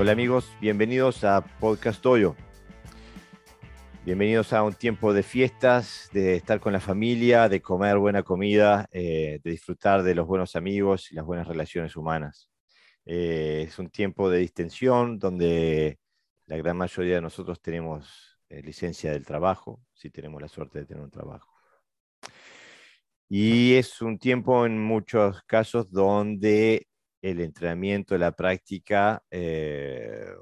Hola amigos, bienvenidos a Podcast Toyo. Bienvenidos a un tiempo de fiestas, de estar con la familia, de comer buena comida, eh, de disfrutar de los buenos amigos y las buenas relaciones humanas. Eh, es un tiempo de distensión donde la gran mayoría de nosotros tenemos eh, licencia del trabajo, si tenemos la suerte de tener un trabajo. Y es un tiempo en muchos casos donde el entrenamiento, la práctica eh,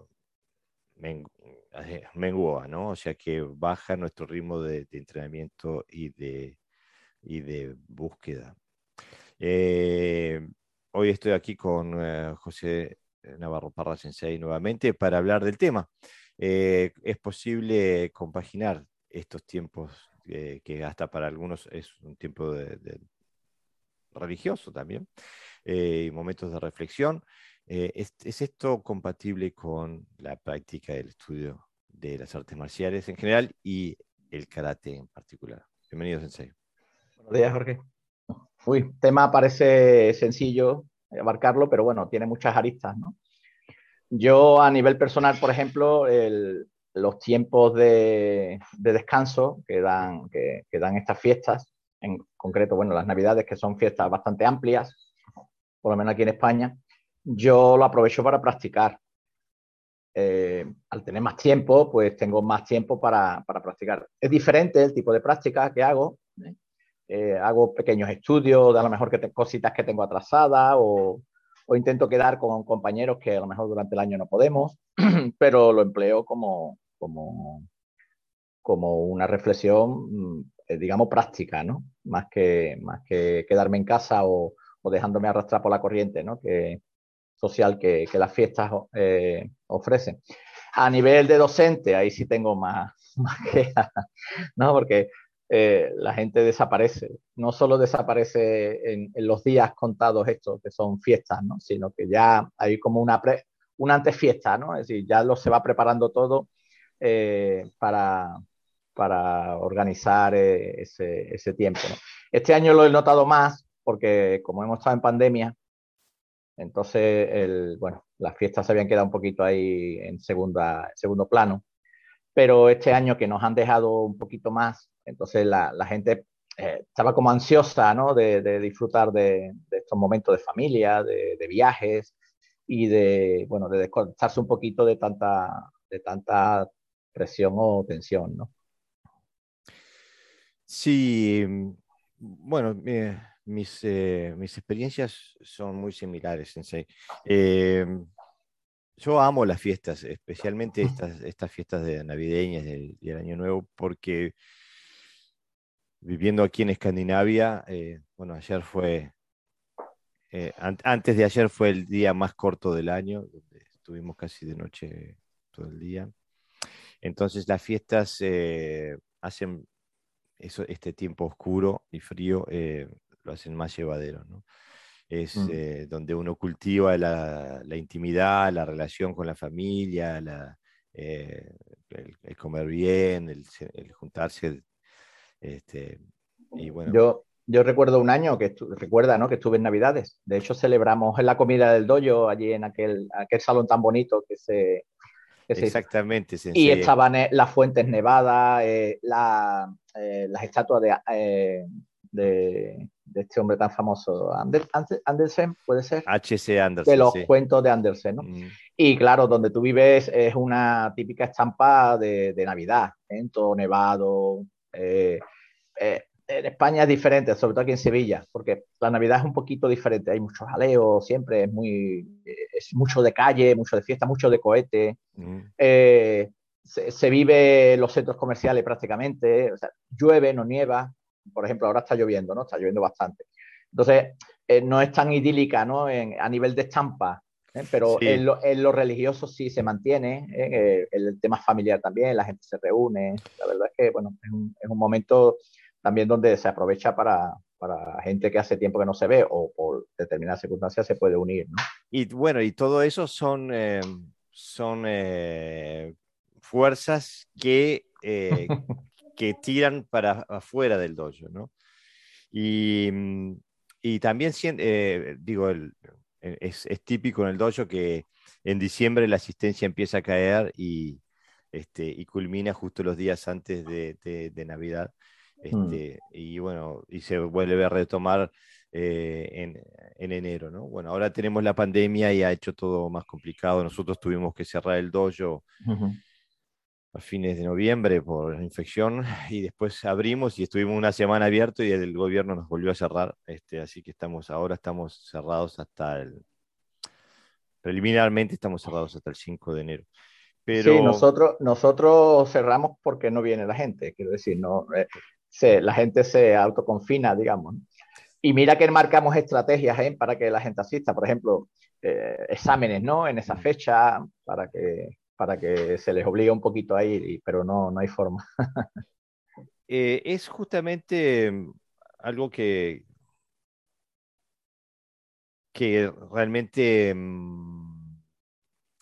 mengua, ¿no? O sea que baja nuestro ritmo de, entrenamiento y de, de búsqueda. Eh, hoy estoy aquí con eh, José Navarro Parra Sensei nuevamente para hablar del tema. es posible compaginar estos tiempos que hasta para algunos es un tiempo de religioso también, eh, momentos de reflexión. Eh, ¿es, esto compatible con la práctica del estudio de las artes marciales en general y el karate en particular? Bienvenido, Sensei. Buenos días, Jorge. Uy, tema parece sencillo abarcarlo, pero bueno, tiene muchas aristas, ¿no? Yo a nivel personal, por ejemplo, los tiempos de, descanso que dan, que, dan estas fiestas, en concreto, bueno, las navidades, que son fiestas bastante amplias, por lo menos aquí en España, yo lo aprovecho para practicar. Eh, al tener más tiempo, pues tengo más tiempo para, para, practicar. Es diferente el tipo de práctica que hago. ¿eh? Eh, hago pequeños estudios de a lo mejor que cositas que tengo atrasadas o, o, intento quedar con compañeros que a lo mejor durante el año no podemos, pero lo empleo como, como, como una reflexión, mm, digamos, práctica, ¿no? Más que, más que quedarme en casa o, dejándome arrastrar por la corriente ¿no? que, social que, las fiestas eh, ofrecen. A nivel de docente, ahí sí tengo más, más ¿no? porque eh, la gente desaparece. No solo desaparece en, los días contados estos, que son fiestas, ¿no? sino que ya hay como una, pre, una antefiesta, ¿no? es decir, ya lo se va preparando todo eh, para, para organizar ese, ese tiempo. Este año lo he notado más porque como hemos estado en pandemia, entonces, el, bueno, las fiestas se habían quedado un poquito ahí en segunda, segundo plano, pero este año que nos han dejado un poquito más, entonces la, la gente eh, estaba como ansiosa, ¿no? De, de disfrutar de, de, estos momentos de familia, de, de, viajes y de, bueno, de desconectarse un poquito de tanta, de tanta presión o tensión, ¿no? Sí, bueno, mis, eh, mis experiencias son muy similares, Sensei. Em, yo amo las fiestas, especialmente estas, estas fiestas de navideñas y el Año Nuevo, porque viviendo aquí en Escandinavia, eh, bueno, ayer fue, eh, antes de ayer fue el día más corto del año, donde estuvimos casi de noche todo el día. Entonces las fiestas hacen eso, este tiempo oscuro y frío lo hacen más llevadero. ¿no? Es mm. eh, donde uno cultiva la, la, intimidad, la relación con la familia, la, eh, el, comer bien, el, el juntarse. Este, y bueno. Yo, yo recuerdo un año que recuerda, ¿no? Que estuve en Navidades. De hecho, celebramos en la comida del dojo, allí en aquel, aquel salón tan bonito que se. Exactamente. y estaban eh, las fuentes nevadas, la, las estatuas de, de, de este hombre tan famoso, Andersen, puede ser. H.C. Andersen. De los cuentos de Andersen, ¿no? Mm. Y claro, donde tú vives es una típica estampa de, de Navidad, en todo nevado. Eh, eh, en España es diferente, sobre todo aquí en Sevilla, porque la Navidad es un poquito diferente. Hay muchos jaleos, siempre es muy. Es mucho de calle, mucho de fiesta, mucho de cohete. Mm. Eh, se, se, vive en los centros comerciales prácticamente. O sea, llueve, no nieva por ejemplo, ahora está lloviendo, ¿no? Está lloviendo bastante. Entonces, eh, no es tan idílica, ¿no? a nivel de estampa, ¿eh? pero en, lo, religioso sí se mantiene, ¿eh? el tema familiar también, la gente se reúne. La verdad es que, bueno, es un, es un momento también donde se aprovecha para, para gente que hace tiempo que no se ve o por determinadas circunstancias se puede unir, ¿no? Y bueno, y todo eso son, son fuerzas que que tiran para afuera del dojo, ¿no? Y, mm, y también, eh, digo, el, es, es, típico en el dojo que en diciembre la asistencia empieza a caer y, este, y culmina justo los días antes de, Navidad. Mm. Este, Y bueno, y se vuelve a retomar eh, en, enero, ¿no? Bueno, ahora tenemos la pandemia y ha hecho todo más complicado. Nosotros tuvimos que cerrar el dojo a fines de noviembre por la infección y después abrimos y estuvimos una semana abierto y el gobierno nos volvió a cerrar. Este, así que estamos ahora estamos cerrados hasta el preliminarmente estamos cerrados hasta el 5 de enero. Pero... Sí, nosotros, nosotros cerramos porque no viene la gente, quiero decir, no, eh, la gente se autoconfina, digamos. Y mira que marcamos estrategias ¿eh? para que la gente asista, por ejemplo, eh, exámenes, ¿no? En esa fecha, para que para que se les obligue un poquito a ir, pero no, no hay forma. Eh, es justamente mm, algo que, que realmente mm,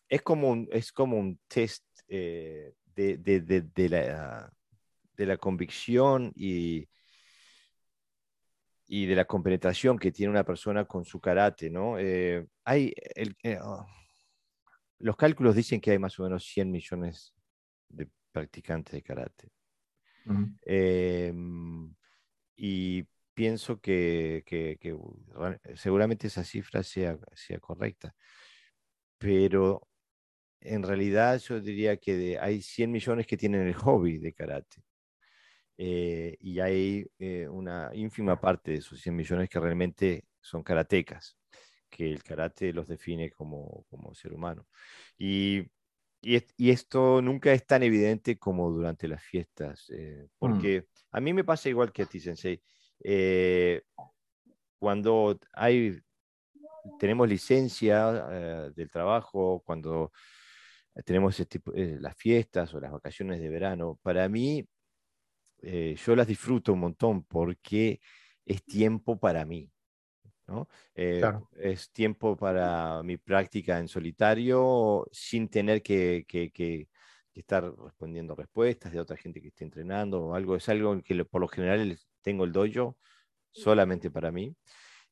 es, como un, es como un test eh, de, de, de, la, de la convicción y, y de la compenetración que tiene una persona con su karate, ¿no? Eh, hay el, oh, los cálculos dicen que hay más o menos 100 millones de practicantes de karate. Em, y pienso que, seguramente esa cifra sea, sea correcta. Pero en realidad yo diría que hay 100 millones que tienen el hobby de karate. Eh, y hay eh, una ínfima parte de esos 100 millones que realmente son karatecas que el karate los define como, como ser humano. Y, y, esto nunca es tan evidente como durante las fiestas, eh, mm. porque a mí me pasa igual que a ti, Sensei. Eh, cuando hay, tenemos licencia eh, del trabajo, cuando tenemos este las fiestas o las vacaciones de verano, para mí yo las disfruto un montón porque es tiempo para mí. Eh, es tiempo para mi práctica en solitario sin tener que, estar respondiendo respuestas de otra gente que esté entrenando o algo. Es algo que por lo general tengo el dojo solamente para mí.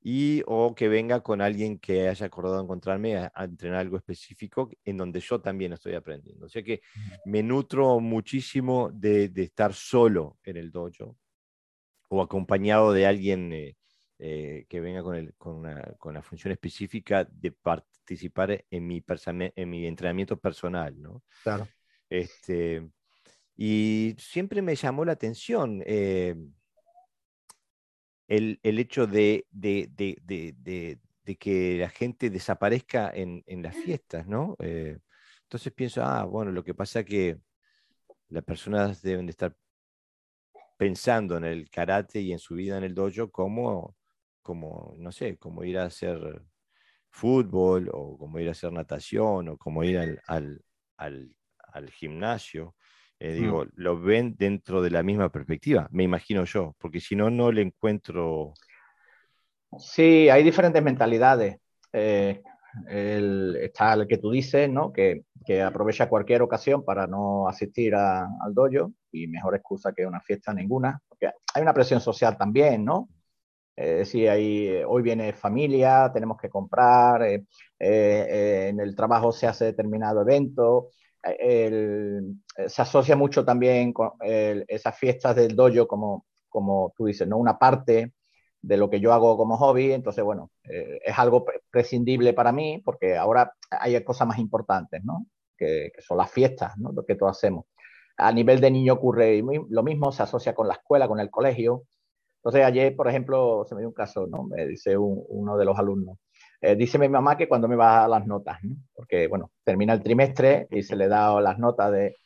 Y o que venga con alguien que haya acordado encontrarme a, entrenar algo específico en donde yo también estoy aprendiendo. O sea que me nutro muchísimo de, estar solo en el dojo o acompañado de alguien eh, eh, que venga con, el, con, una, con, la función específica de participar en mi, en mi entrenamiento personal, ¿no? Claro. Este, y siempre me llamó la atención eh, el, el, hecho de, de, de, de, que la gente desaparezca en, en las fiestas, ¿no? Eh, entonces pienso, ah, bueno, lo que pasa es que las personas deben de estar pensando en el karate y en su vida en el dojo como como, no sé, como ir a hacer fútbol o como ir a hacer natación o como ir al, al, al, gimnasio. Eh, mm. digo, lo ven dentro de la misma perspectiva, me imagino yo, porque si no, no le encuentro... Sí, hay diferentes mentalidades. Eh, el, está el que tú dices, ¿no? Que, que aprovecha cualquier ocasión para no asistir al dojo y mejor excusa que una fiesta ninguna, porque hay una presión social también, ¿no? Eh, si eh, hoy viene familia, tenemos que comprar, eh, eh, en el trabajo se hace determinado evento, se asocia mucho también con esas fiestas del dojo como, como tú dices, ¿no? una parte de lo que yo hago como hobby, entonces bueno, es algo prescindible para mí porque ahora hay cosas más importantes, ¿no? que, que son las fiestas, ¿no? lo que todos hacemos. A nivel de niño ocurre lo mismo, se asocia con la escuela, con el colegio, entonces ayer, por ejemplo, se me dio un caso, ¿no? Me dice uno de los alumnos, eh, dice mi mamá que cuando me va a las notas, ¿no? Porque, bueno, termina el trimestre y se le da las notas de,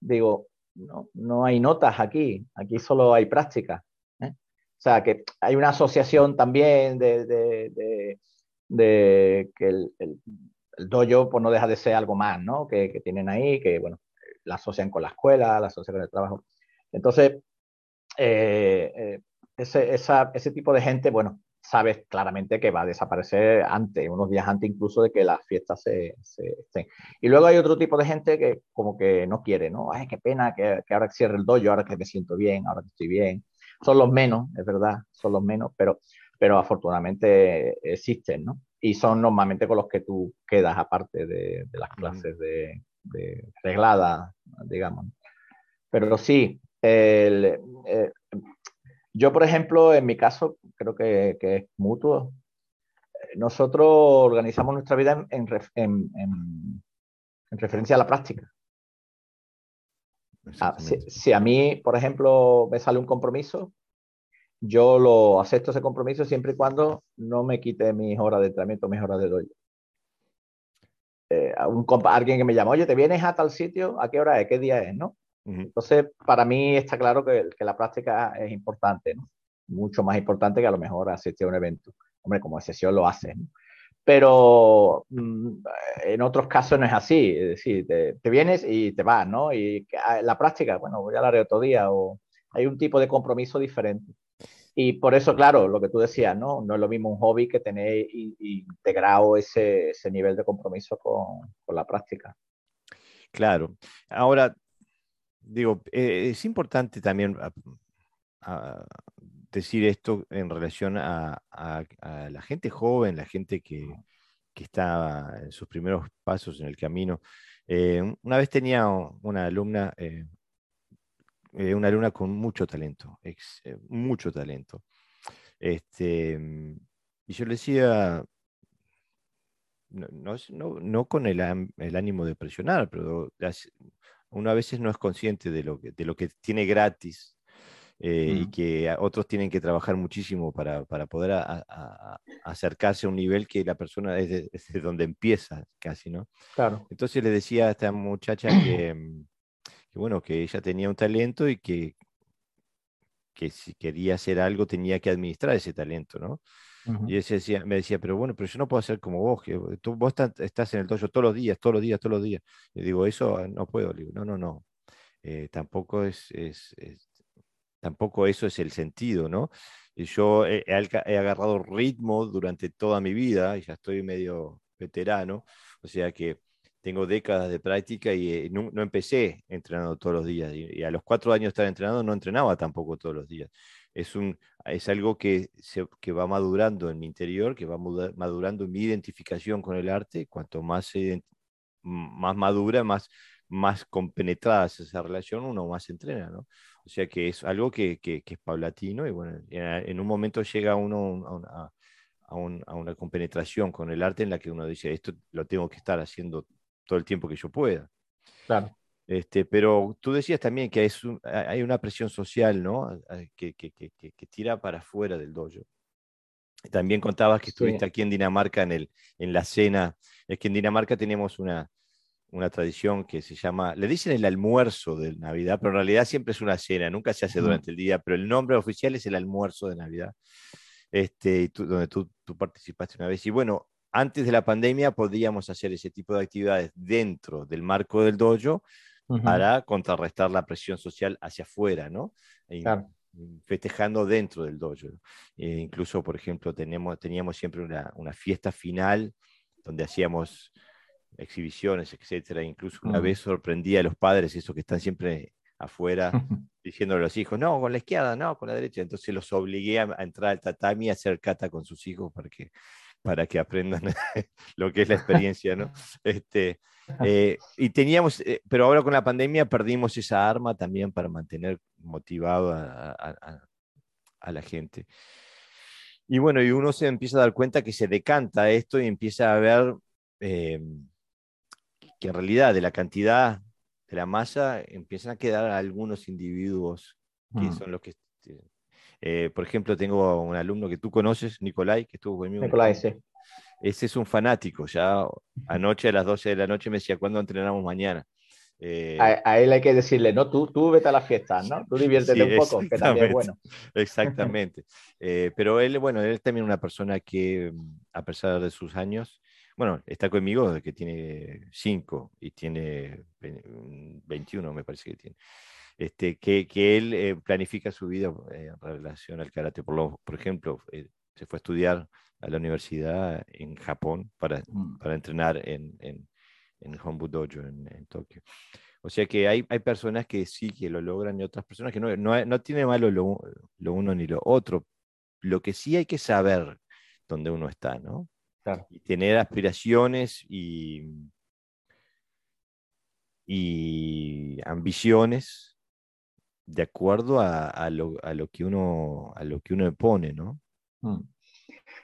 digo, no, no hay notas aquí, aquí solo hay práctica. ¿eh? O sea, que hay una asociación también de, que el, el, dojo pues, no deja de ser algo más, ¿no? Que, que, tienen ahí, que, bueno, la asocian con la escuela, la asocian con el trabajo. Entonces, eh, eh ese, esa, ese tipo de gente, bueno, sabes claramente que va a desaparecer antes, unos días antes incluso de que las fiestas se, se estén. Y luego hay otro tipo de gente que como que no quiere, ¿no? Ay, qué pena que, que ahora cierre el dojo, ahora que me siento bien, ahora que estoy bien. Son los menos, es verdad, son los menos, pero, pero afortunadamente existen, ¿no? y son normalmente con los que tú quedas aparte de, las clases de, de reglada, digamos. Pero sí, el, eh, yo, por ejemplo, en mi caso, creo que, que es mutuo. Nosotros organizamos nuestra vida en, en, en, referencia a la práctica. Ah, si, a mí, por ejemplo, me sale un compromiso, yo lo acepto ese compromiso siempre y cuando no me quite mis horas de entrenamiento, mis horas de doy. Eh, un alguien que me llama, oye, ¿te vienes a tal sitio? ¿A qué hora es? ¿Qué día es? ¿no? Entonces, para mí está claro que, que, la práctica es importante, ¿no? mucho más importante que a lo mejor asistir a un evento. Hombre, como excepción lo hace. ¿no? Pero mm, en otros casos no es así, es decir, te, te, vienes y te vas, ¿no? Y ah, la práctica, bueno, voy a la otro día o hay un tipo de compromiso diferente. Y por eso, claro, lo que tú decías, ¿no? No es lo mismo un hobby que tener integrado ese, ese nivel de compromiso con, con, la práctica. Claro. Ahora, digo, eh, es importante también decir esto en relación a, la gente joven, la gente que, que, está en sus primeros pasos en el camino. Eh, una vez tenía una alumna, eh, una alumna con mucho talento, mucho talento. Este, y yo le decía, no, no, no con el, el, ánimo de presionar, pero uno a veces no es consciente de lo que, de lo que tiene gratis eh, y que otros tienen que trabajar muchísimo para, para poder acercarse a un nivel que la persona es, de, donde empieza casi, ¿no? Claro. Entonces le decía a esta muchacha que, mm, que, bueno, que ella tenía un talento y que, que si quería hacer algo tenía que administrar ese talento, ¿no? Y ella decía, me decía, pero bueno, pero yo no puedo hacer como vos, que tú, vos estás en el dojo todos los días, todos los días, todos los días. Y digo, eso no puedo. digo, no, no, no. Eh, tampoco es, es, tampoco eso es el sentido, ¿no? Yo he, agarrado ritmo durante toda mi vida y ya estoy medio veterano, o sea que tengo décadas de práctica y eh, no, empecé entrenando todos los días. Y, a los cuatro años de estar entrenando no entrenaba tampoco todos los días. Es, un, es algo que, se, que va madurando en mi interior, que va madurando mi identificación con el arte. Cuanto más, más madura, más, más compenetrada es esa relación, uno más entrena, ¿no? O sea que es algo que, que, es paulatino y bueno, en un momento llega uno a una, a, una compenetración con el arte en la que uno dice, esto lo tengo que estar haciendo todo el tiempo que yo pueda. Claro. Este, pero tú decías también que es hay una presión social, ¿no? Que, que, que, que, tira para afuera del dojo. También contabas que estuviste aquí en Dinamarca en, el, en la cena. Es que en Dinamarca tenemos una, una tradición que se llama, le dicen el almuerzo de Navidad, pero en realidad siempre es una cena, nunca se hace durante el día, pero el nombre oficial es el almuerzo de Navidad, este, donde tú, tú, participaste una vez. Y bueno, antes de la pandemia podíamos hacer ese tipo de actividades dentro del marco del dojo para contrarrestar la presión social hacia afuera, ¿no? Festejando dentro del dojo. Eh, incluso, por ejemplo, tenemos, teníamos siempre una, una fiesta final donde hacíamos exhibiciones, etcétera. Incluso una vez sorprendía a los padres, esos que están siempre afuera, diciéndole a los hijos, no, con la izquierda, no, con la derecha. Entonces los obligué a, entrar al tatami a hacer kata con sus hijos para que, para que aprendan lo que es la experiencia, ¿no? Este, eh, y teníamos, eh, pero ahora con la pandemia perdimos esa arma también para mantener motivado a, la gente. Y bueno, y uno se empieza a dar cuenta que se decanta esto y empieza a ver eh, que en realidad de la cantidad de la masa empiezan a quedar algunos individuos que mm. son los que... Eh, por ejemplo, tengo un alumno que tú conoces, Nicolai, que estuvo conmigo. Nicolai, sí. Ese es un fanático, ya anoche a las 12 de la noche me decía, ¿cuándo entrenamos mañana? Eh, a, él hay que decirle, no, tú, tú vete a las fiestas, ¿no? Tú diviértete un poco, que también es bueno. Exactamente. Eh, pero él, bueno, él es también una persona que, a pesar de sus años, bueno, está conmigo desde que tiene 5 y tiene 21, me parece que tiene. Este, que, que él eh, planifica su vida eh, en relación al karate. Por, lo, por ejemplo, eh, se fue a estudiar a la universidad en Japón para, mm. para entrenar en, en, en Hombu Dojo en, en, Tokio. O sea que hay, hay personas que sí que lo logran y otras personas que no. No, no tiene malo lo, lo uno ni lo otro. Lo que sí hay que saber dónde uno está, ¿no? y tener aspiraciones y, y ambiciones de acuerdo a, lo, que uno, a lo que uno pone, ¿no? Mm.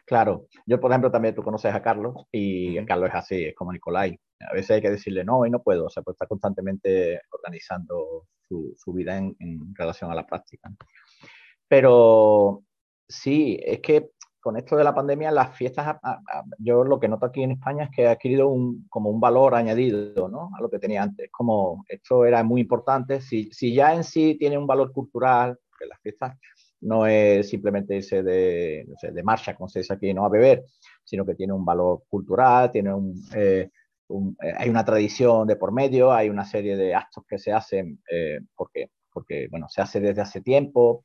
Claro, yo por ejemplo también tú conoces a Carlos y Carlos es así, es como Nicolai. A veces hay que decirle no y no puedo, o sea, pues está constantemente organizando su, su vida en, en, relación a la práctica. Pero sí, es que con esto de la pandemia, las fiestas, yo lo que noto aquí en España es que ha adquirido un, como un valor añadido ¿no? a lo que tenía antes. Como esto era muy importante, si, si ya en sí tiene un valor cultural, que las fiestas no es simplemente irse de, marcha, como se dice aquí, no a beber, sino que tiene un valor cultural, tiene un, eh, eh, hay una tradición de por medio, hay una serie de actos que se hacen eh, porque, porque, bueno, se hace desde hace tiempo,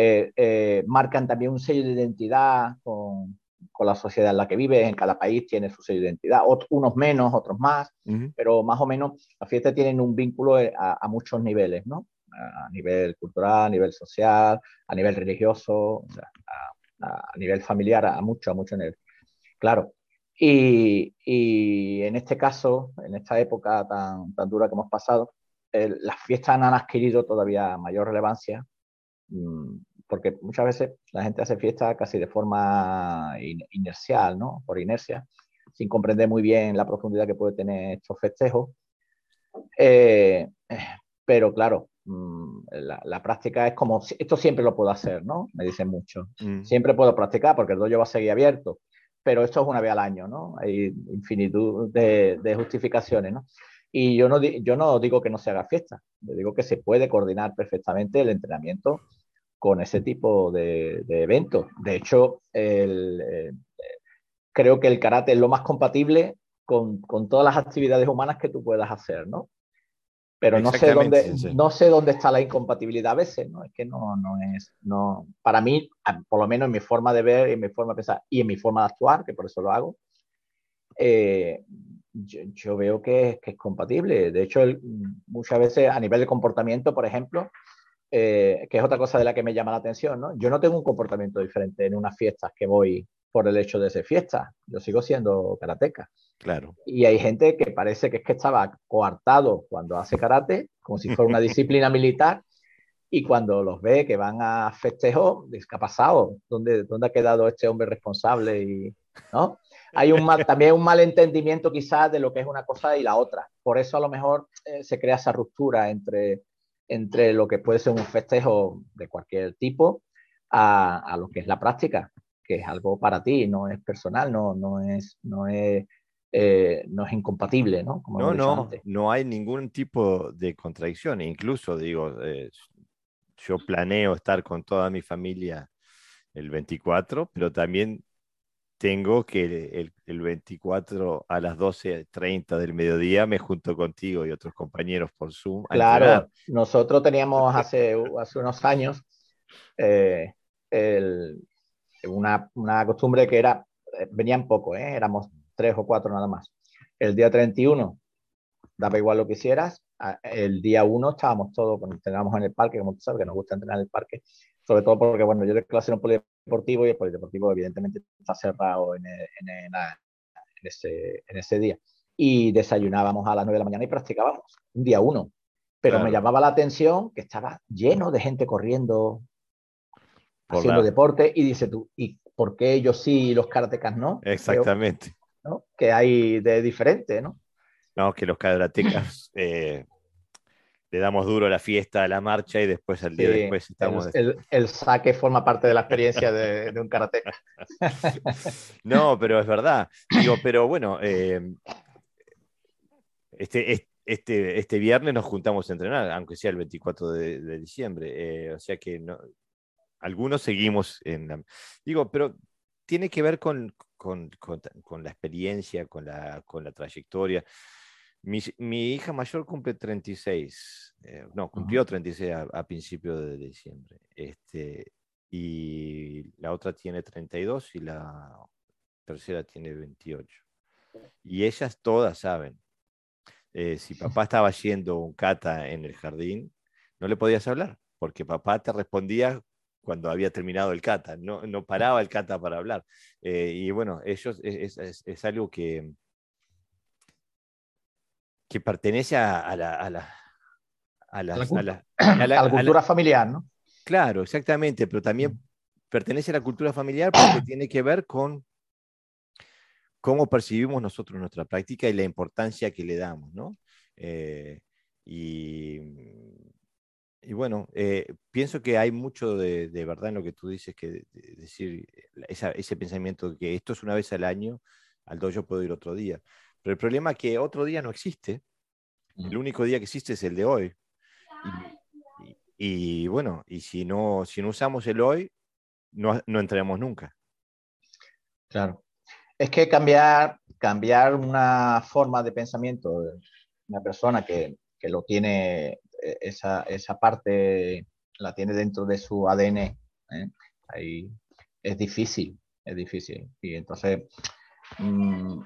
eh, eh, marcan también un sello de identidad con, con, la sociedad en la que vive. En cada país tiene su sello de identidad, unos menos, otros más, pero más o menos las fiestas tienen un vínculo eh, a, muchos niveles, ¿no? A nivel cultural, a nivel social, a nivel religioso, a, nivel familiar, a mucho, a mucho nivel. Claro. Y, y, en este caso, en esta época tan, tan dura que hemos pasado, las fiestas han adquirido todavía mayor relevancia mm, porque muchas veces la gente hace fiesta casi de forma inercial, ¿no? Por inercia, sin comprender muy bien la profundidad que puede tener estos festejos. Eh, pero claro, mm, la, práctica es como, esto siempre lo puedo hacer, ¿no? Me dicen mucho. Mm. Siempre puedo practicar porque el dojo va a seguir abierto, pero esto es una vez al año, ¿no? Hay infinitud de, de justificaciones, ¿no? Y yo no, yo no digo que no se haga fiesta, yo digo que se puede coordinar perfectamente el entrenamiento con ese tipo de, eventos. De hecho, eh, creo que el karate es lo más compatible con, todas las actividades humanas que tú puedas hacer, ¿no? Pero no sé dónde, no sé dónde está la incompatibilidad a veces, ¿no? Es que no, no es, no, para mí, por lo menos en mi forma de ver, en mi forma de pensar y en mi forma de actuar, que por eso lo hago, eh, yo, veo que, que, es compatible. De hecho, muchas veces a nivel de comportamiento, por ejemplo, eh, que es otra cosa de la que me llama la atención, ¿no? Yo no tengo un comportamiento diferente en unas fiestas que voy por el hecho de ser fiesta. Yo sigo siendo karateca. Claro. Y hay gente que parece que es que estaba coartado cuando hace karate, como si fuera una disciplina militar, y cuando los ve que van a festejo, ¿qué ha pasado? ¿Dónde, ¿Dónde ha quedado este hombre responsable? Y, ¿no? Hay un también un mal entendimiento quizás de lo que es una cosa y la otra. Por eso a lo mejor eh, se crea esa ruptura entre entre lo que puede ser un festejo de cualquier tipo a, lo que es la práctica, que es algo para ti, no es personal, no, no, es, no, es, eh, no es incompatible, ¿no? no, no, no hay ningún tipo de contradicción. Incluso, digo, eh, yo planeo estar con toda mi familia el 24, pero también tengo que el, 24 a las 12.30 del mediodía me junto contigo y otros compañeros por Zoom. Claro, nosotros teníamos hace, hace unos años eh, una, una, costumbre que era, eh, venían poco, ¿eh? éramos tres o cuatro nada más. El día 31 daba igual lo que hicieras, el día 1 estábamos todos, cuando entrenábamos en el parque, como tú sabes, que nos gusta entrenar en el parque, sobre todo porque, bueno, yo de clase en un polideportivo y el polideportivo evidentemente está cerrado en, en, ese, en ese día. Y desayunábamos a las 9 de la mañana y practicábamos, un día uno. Pero me llamaba la atención que estaba lleno de gente corriendo, haciendo deporte, y dice tú, ¿y por qué ellos sí y los karatecas no? Exactamente. ¿no? Que hay de diferente, ¿no? No, que los karatecas eh, le damos duro a la fiesta, a la marcha y después al día después estamos... El, saque forma parte de la experiencia de, un karate. no, pero es verdad. Digo, pero bueno, eh, este, este, este viernes nos juntamos a entrenar, aunque sea el 24 de, diciembre. Eh, o sea que no, algunos seguimos en la... Digo, pero tiene que ver con, con, con la experiencia, con la, con la trayectoria. Mi, hija mayor cumple 36, eh, no, cumplió 36 a, a principios de diciembre. Este, y la otra tiene 32 y la tercera tiene 28. Y ellas todas saben. Eh, si papá estaba haciendo un kata en el jardín, no le podías hablar, porque papá te respondía cuando había terminado el kata, no, no paraba el kata para hablar. Eh, y bueno, ellos es, es, es, algo que, que pertenece a, la, a, la, a, la, a la, cultura familiar, ¿no? Claro, exactamente, pero también pertenece a la cultura familiar porque tiene que ver con cómo percibimos nosotros nuestra práctica y la importancia que le damos, ¿no? Eh, y, y, bueno, eh, pienso que hay mucho de, verdad en lo que tú dices, que decir ese pensamiento de que esto es una vez al año, al dojo puedo ir otro día. Pero el problema es que otro día no existe. El único día que existe es el de hoy. Y, bueno, y si no, si no usamos el hoy, no, no entraremos nunca. Claro. Es que cambiar, cambiar una forma de pensamiento de una persona que, que lo tiene, eh, esa, esa, parte la tiene dentro de su ADN, ¿eh? Ahí es difícil, es difícil. Y entonces, mm,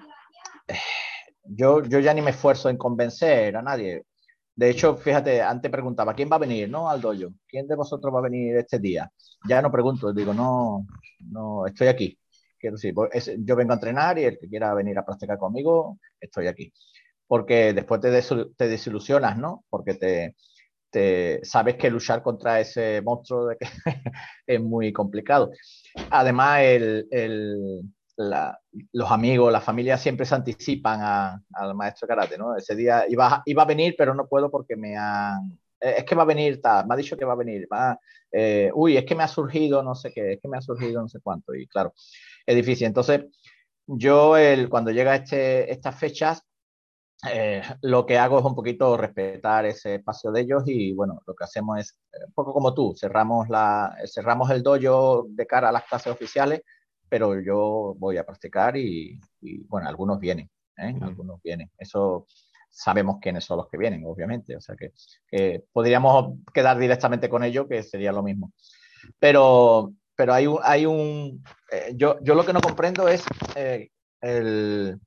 yo, yo ya ni me esfuerzo en convencer a nadie. De hecho, fíjate, antes preguntaba, ¿quién va a venir? No, al dojo. ¿Quién de vosotros va a venir este día? Ya no pregunto, digo, no, no, estoy aquí. Quiero decir, pues, yo vengo a entrenar y el que quiera venir a practicar conmigo, estoy aquí. Porque después te, desilusionas, ¿no? Porque te, sabes que luchar contra ese monstruo es muy complicado. Además, el, el, los amigos, la familia siempre se anticipan al maestro karate, ¿no? Ese día iba, iba a venir, pero no puedo porque me han... Eh, es que va a venir, tal, me ha dicho que va a venir, va, eh, uy, es que me ha surgido no sé qué, es que me ha surgido no sé cuánto, y claro, es difícil. Entonces, yo el, cuando llega este, estas fechas, eh, lo que hago es un poquito respetar ese espacio de ellos y bueno, lo que hacemos es eh, un poco como tú, cerramos, la, cerramos el dojo de cara a las clases oficiales, pero yo voy a practicar y, bueno, algunos vienen, ¿eh? algunos vienen. Eso sabemos quiénes son los que vienen, obviamente, o sea que, podríamos quedar directamente con ellos, que sería lo mismo. Pero pero hay un, hay un eh, yo, yo, lo que no comprendo es eh, el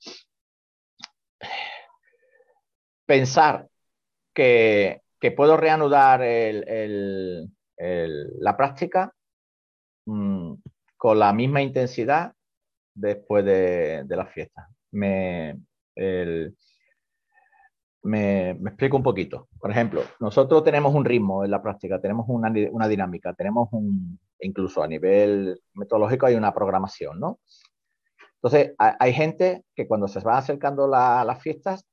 pensar que, que puedo reanudar el, el, la práctica mm, con la misma intensidad después de, de la fiesta. Me, me, explico un poquito. Por ejemplo, nosotros tenemos un ritmo en la práctica, tenemos una, una, dinámica, tenemos un, incluso a nivel metodológico hay una programación, ¿no? Entonces, hay, gente que cuando se van acercando las fiestas,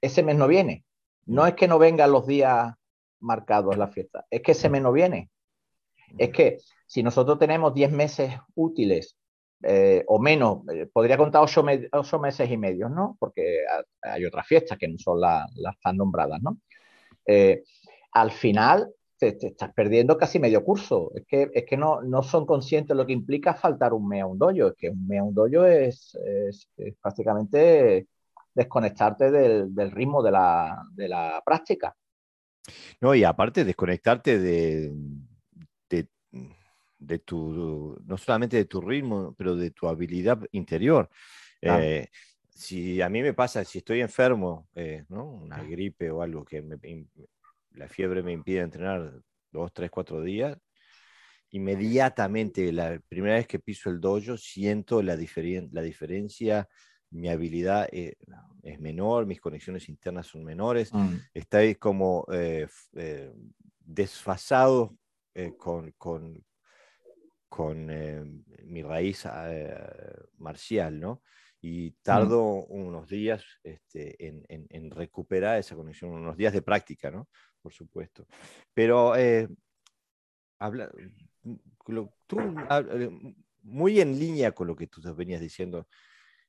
ese mes no viene. No es que no vengan los días marcados la fiesta, es que ese mes no viene. Es que si nosotros tenemos 10 meses útiles eh, o menos, eh, podría contar ocho, meses y medio, ¿no? Porque hay otras fiestas que no son las tan nombradas, ¿no? Eh, al final te, estás perdiendo casi medio curso. Es que, es que no, no son conscientes de lo que implica faltar un mes a un dojo. Es que un mes a un dojo es, es, prácticamente desconectarte del, del ritmo de la, de la práctica. No, y aparte desconectarte de, de tu, no solamente de tu ritmo, pero de tu habilidad interior. Eh, si a mí me pasa, si estoy enfermo, eh, ¿no? una gripe o algo que la fiebre me impide entrenar dos, tres, cuatro días, inmediatamente, la primera vez que piso el dojo, siento la, la diferencia, mi habilidad eh, es menor, mis conexiones internas son menores, mm. estoy como desfasado con, con, con eh, mi raíz eh, marcial, ¿no? Y tardo unos días este, en, recuperar esa conexión, unos días de práctica, ¿no? Por supuesto. Pero eh, habla, tú, muy en línea con lo que tú venías diciendo,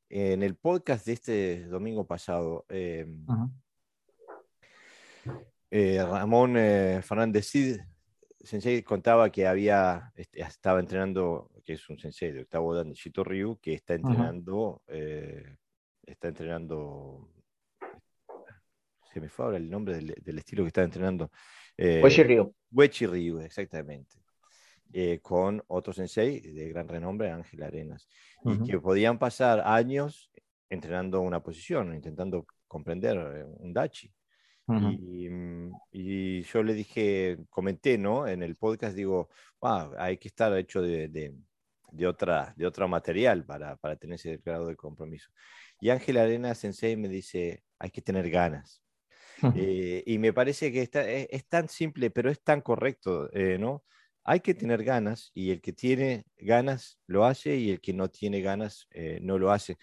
en el podcast de este domingo pasado, Ramón Fernández Cid Sensei contaba que había, este, estaba entrenando, que es un sensei de octavo dan Shito Ryu, que está entrenando, eh, está entrenando, se me fue ahora el nombre del, estilo que está entrenando. Eh, Wechi Ryu. Wechi Ryu, exactamente. Eh, con otro sensei de gran renombre, Ángel Arenas, y que podían pasar años entrenando una posición, intentando comprender un dachi. Mm, y, yo le dije, comenté, ¿no? En el podcast, digo, hay que estar hecho de, de, otra, de otro material para, para, tener ese grado de compromiso. Y Ángel Arena Sensei me dice, hay que tener ganas. Eh, y me parece que está, es, tan simple, pero es tan correcto, eh, ¿no? Hay que tener ganas y el que tiene ganas lo hace y el que no tiene ganas eh, no lo hace.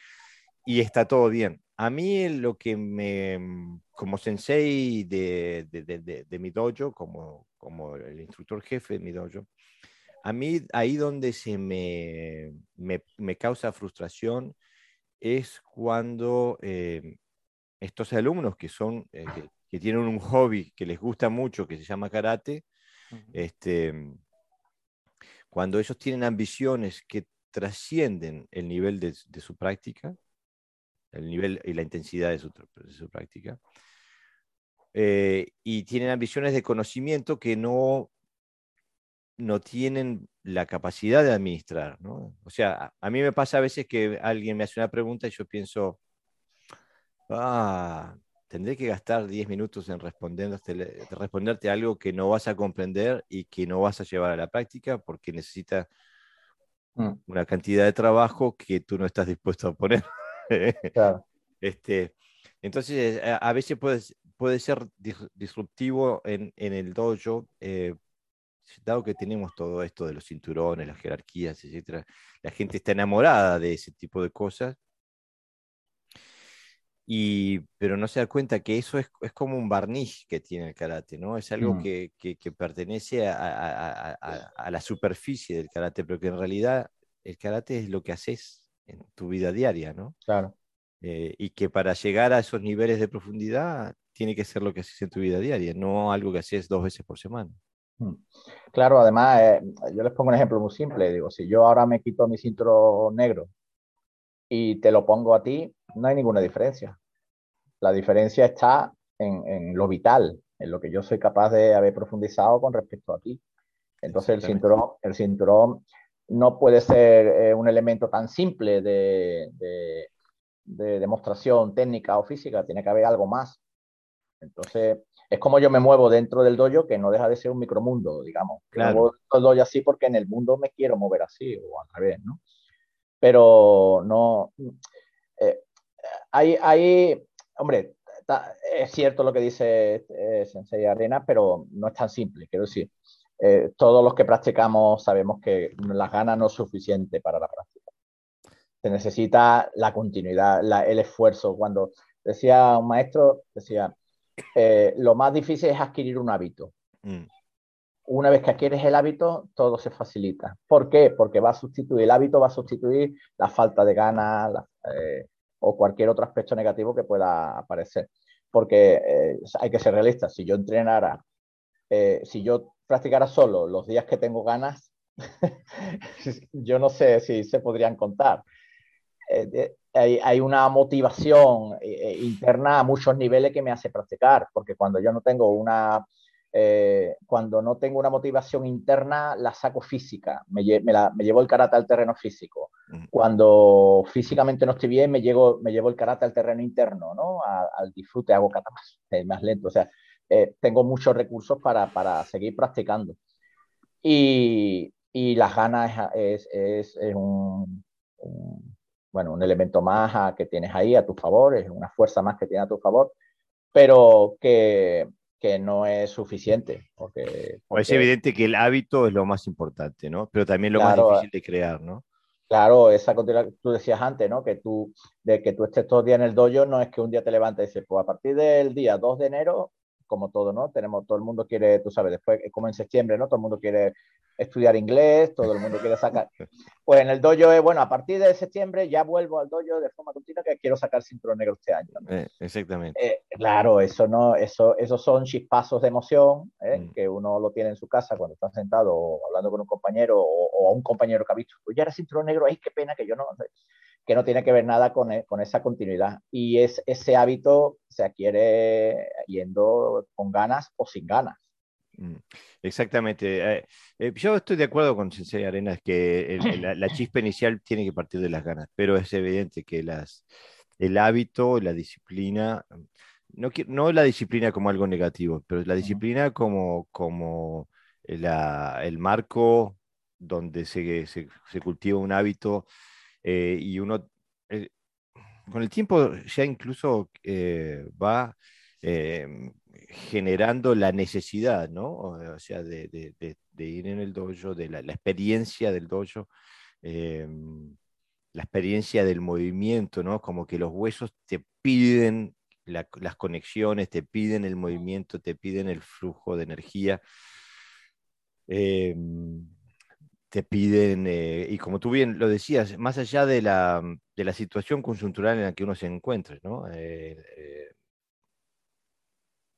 Y está todo bien. A mí lo que me, mm, como sensei de, de, de, mi dojo, como, como el instructor jefe de mi dojo, a mí ahí donde se me, me, me causa frustración es cuando eh, estos alumnos que son, eh, que, tienen un hobby que les gusta mucho, que se llama karate, este, cuando ellos tienen ambiciones que trascienden el nivel de, de su práctica, el nivel y la intensidad de su, práctica. Eh, y tienen ambiciones de conocimiento que no, no tienen la capacidad de administrar. ¿no? O sea, a, mí me pasa a veces que alguien me hace una pregunta y yo pienso, ah, tendré que gastar 10 minutos en responderte, responderte algo que no vas a comprender y que no vas a llevar a la práctica porque necesita mm. una cantidad de trabajo que tú no estás dispuesto a poner. este, entonces, a, veces puede, puede ser disruptivo en, en el dojo, eh, dado que tenemos todo esto de los cinturones, las jerarquías, etc. La gente está enamorada de ese tipo de cosas. Y, pero no se da cuenta que eso es, es, como un barniz que tiene el karate, ¿no? Es algo mm. que, que, que, pertenece a, a, a, a, la superficie del karate, pero que en realidad el karate es lo que haces en tu vida diaria, ¿no? Claro. Eh, y que para llegar a esos niveles de profundidad tiene que ser lo que haces en tu vida diaria, no algo que haces dos veces por semana. Mm. Claro, además, eh, yo les pongo un ejemplo muy simple. Digo, si yo ahora me quito mi cinturón negro y te lo pongo a ti, no hay ninguna diferencia. La diferencia está en, en lo vital, en lo que yo soy capaz de haber profundizado con respecto a ti. Entonces el cinturón, el cinturón no puede ser eh, un elemento tan simple de, demostración técnica o física, tiene que haber algo más. Entonces, es como yo me muevo dentro del dojo, que no deja de ser un micromundo, digamos. Claro. Me muevo así porque en el mundo me quiero mover así, o al revés, ¿no? Pero no... Eh, hay, hay, hombre, es cierto lo que dice eh, Sensei Arena, pero no es tan simple, quiero decir. Eh, todos los que practicamos sabemos que las ganas no es suficiente para la práctica. Se necesita la continuidad, el esfuerzo. Cuando decía un maestro, decía, eh, lo más difícil es adquirir un hábito. Mm. Una vez que adquieres el hábito, todo se facilita. ¿Por qué? Porque va a sustituir, el hábito va a sustituir la falta de ganas eh, o cualquier otro aspecto negativo que pueda aparecer. Porque hay que ser realista. Si yo entrenara, si yo practicara solo los días que tengo ganas, yo no sé si se podrían contar. Eh, hay, una motivación eh, interna a muchos niveles que me hace practicar, porque cuando yo no tengo una, eh, cuando no tengo una motivación interna, la saco física, me, llevo el karate al terreno físico. Cuando físicamente no estoy bien, me, llevo, me llevo el karate al terreno interno, ¿no? al disfrute, hago kata más, más lento. O sea, eh, tengo muchos recursos para, para seguir practicando. Y, y las ganas es, es, es un, bueno, un elemento más que tienes ahí a tu favor, es una fuerza más que tienes a tu favor, pero que, que no es suficiente. Porque, Es evidente que el hábito es lo más importante, ¿no? Pero también lo más difícil de crear, ¿no? Claro, esa continuidad que tú decías antes, ¿no? Que tú, de que tú estés todo el día en el dojo, no es que un día te levantes y dices, pues a partir del día 2 de enero como todo, ¿no? Tenemos, todo el mundo quiere, tú sabes, después, como en septiembre, ¿no? Todo el mundo quiere estudiar inglés, todo el mundo quiere sacar. Pues en el dojo es, bueno, a partir de septiembre ya vuelvo al dojo de forma continua que quiero sacar cinturón negro este año. Eh, exactamente. Eh, claro, eso no, eso, esos son chispazos de emoción ¿eh? mm. que uno lo tiene en su casa cuando está sentado o hablando con un compañero o, a un compañero que ha visto, pues ya era cinturón negro, ay, qué pena que yo no que no tiene que ver nada con, e, con esa continuidad. Y es, ese hábito se adquiere yendo con ganas o sin ganas. Mm, exactamente. Eh, eh, yo estoy de acuerdo con Sensei Arenas que la, chispa inicial tiene que partir de las ganas, pero es evidente que las, el hábito, la disciplina, no, no la disciplina como algo negativo, pero la disciplina como, como el marco donde se, se, cultiva un hábito eh, y uno eh, con el tiempo ya incluso eh, va generando la necesidad, ¿no? O sea, de, ir en el dojo, de la, experiencia del dojo, la experiencia del movimiento, ¿no? Como que los huesos te piden las conexiones, te piden el movimiento, te piden el flujo de energía. Te piden, eh, y como tú bien lo decías, más allá de la, de la, situación conjuntural en la que uno se encuentre, ¿no? Eh, eh,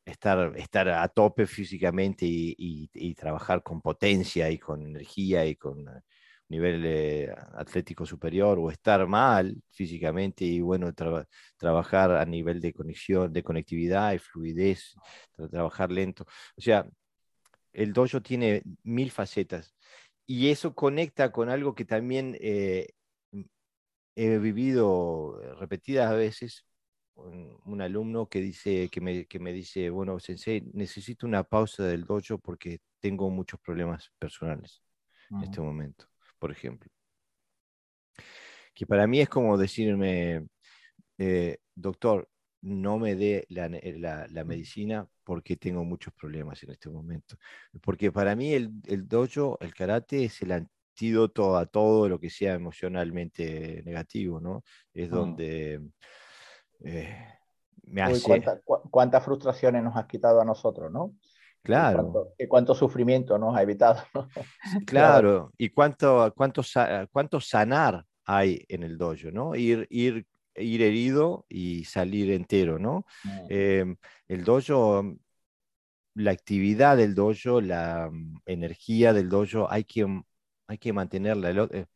estar, estar a tope físicamente y, y, trabajar con potencia y con energía y con nivel atlético superior o estar mal físicamente y bueno, trabajar a nivel de conexión, de conectividad y fluidez, trabajar lento. O sea, el dojo tiene mil facetas y eso conecta con algo que también eh, he vivido repetidas veces. Un, un, alumno que, dice, que, me, que me dice, bueno, sensei, necesito una pausa del dojo porque tengo muchos problemas personales en este momento, por ejemplo. Que para mí es como decirme, eh, doctor, no me dé la, la, medicina porque tengo muchos problemas en este momento. Porque para mí el, el dojo, el karate, es el antídoto a todo lo que sea emocionalmente negativo, ¿no? Es mm. donde eh, me hace... cuántas frustraciones nos has quitado a nosotros, ¿no? Claro. Y cuánto, sufrimiento nos ha evitado. Claro, y cuánto, cuánto, cuánto sanar hay en el dojo, ¿no? Ir, ir ir herido y salir entero, ¿no? Mm. Em, el dojo, la actividad del dojo, la mm, energía del dojo, hay que, mm, hay que mantenerla. Eh,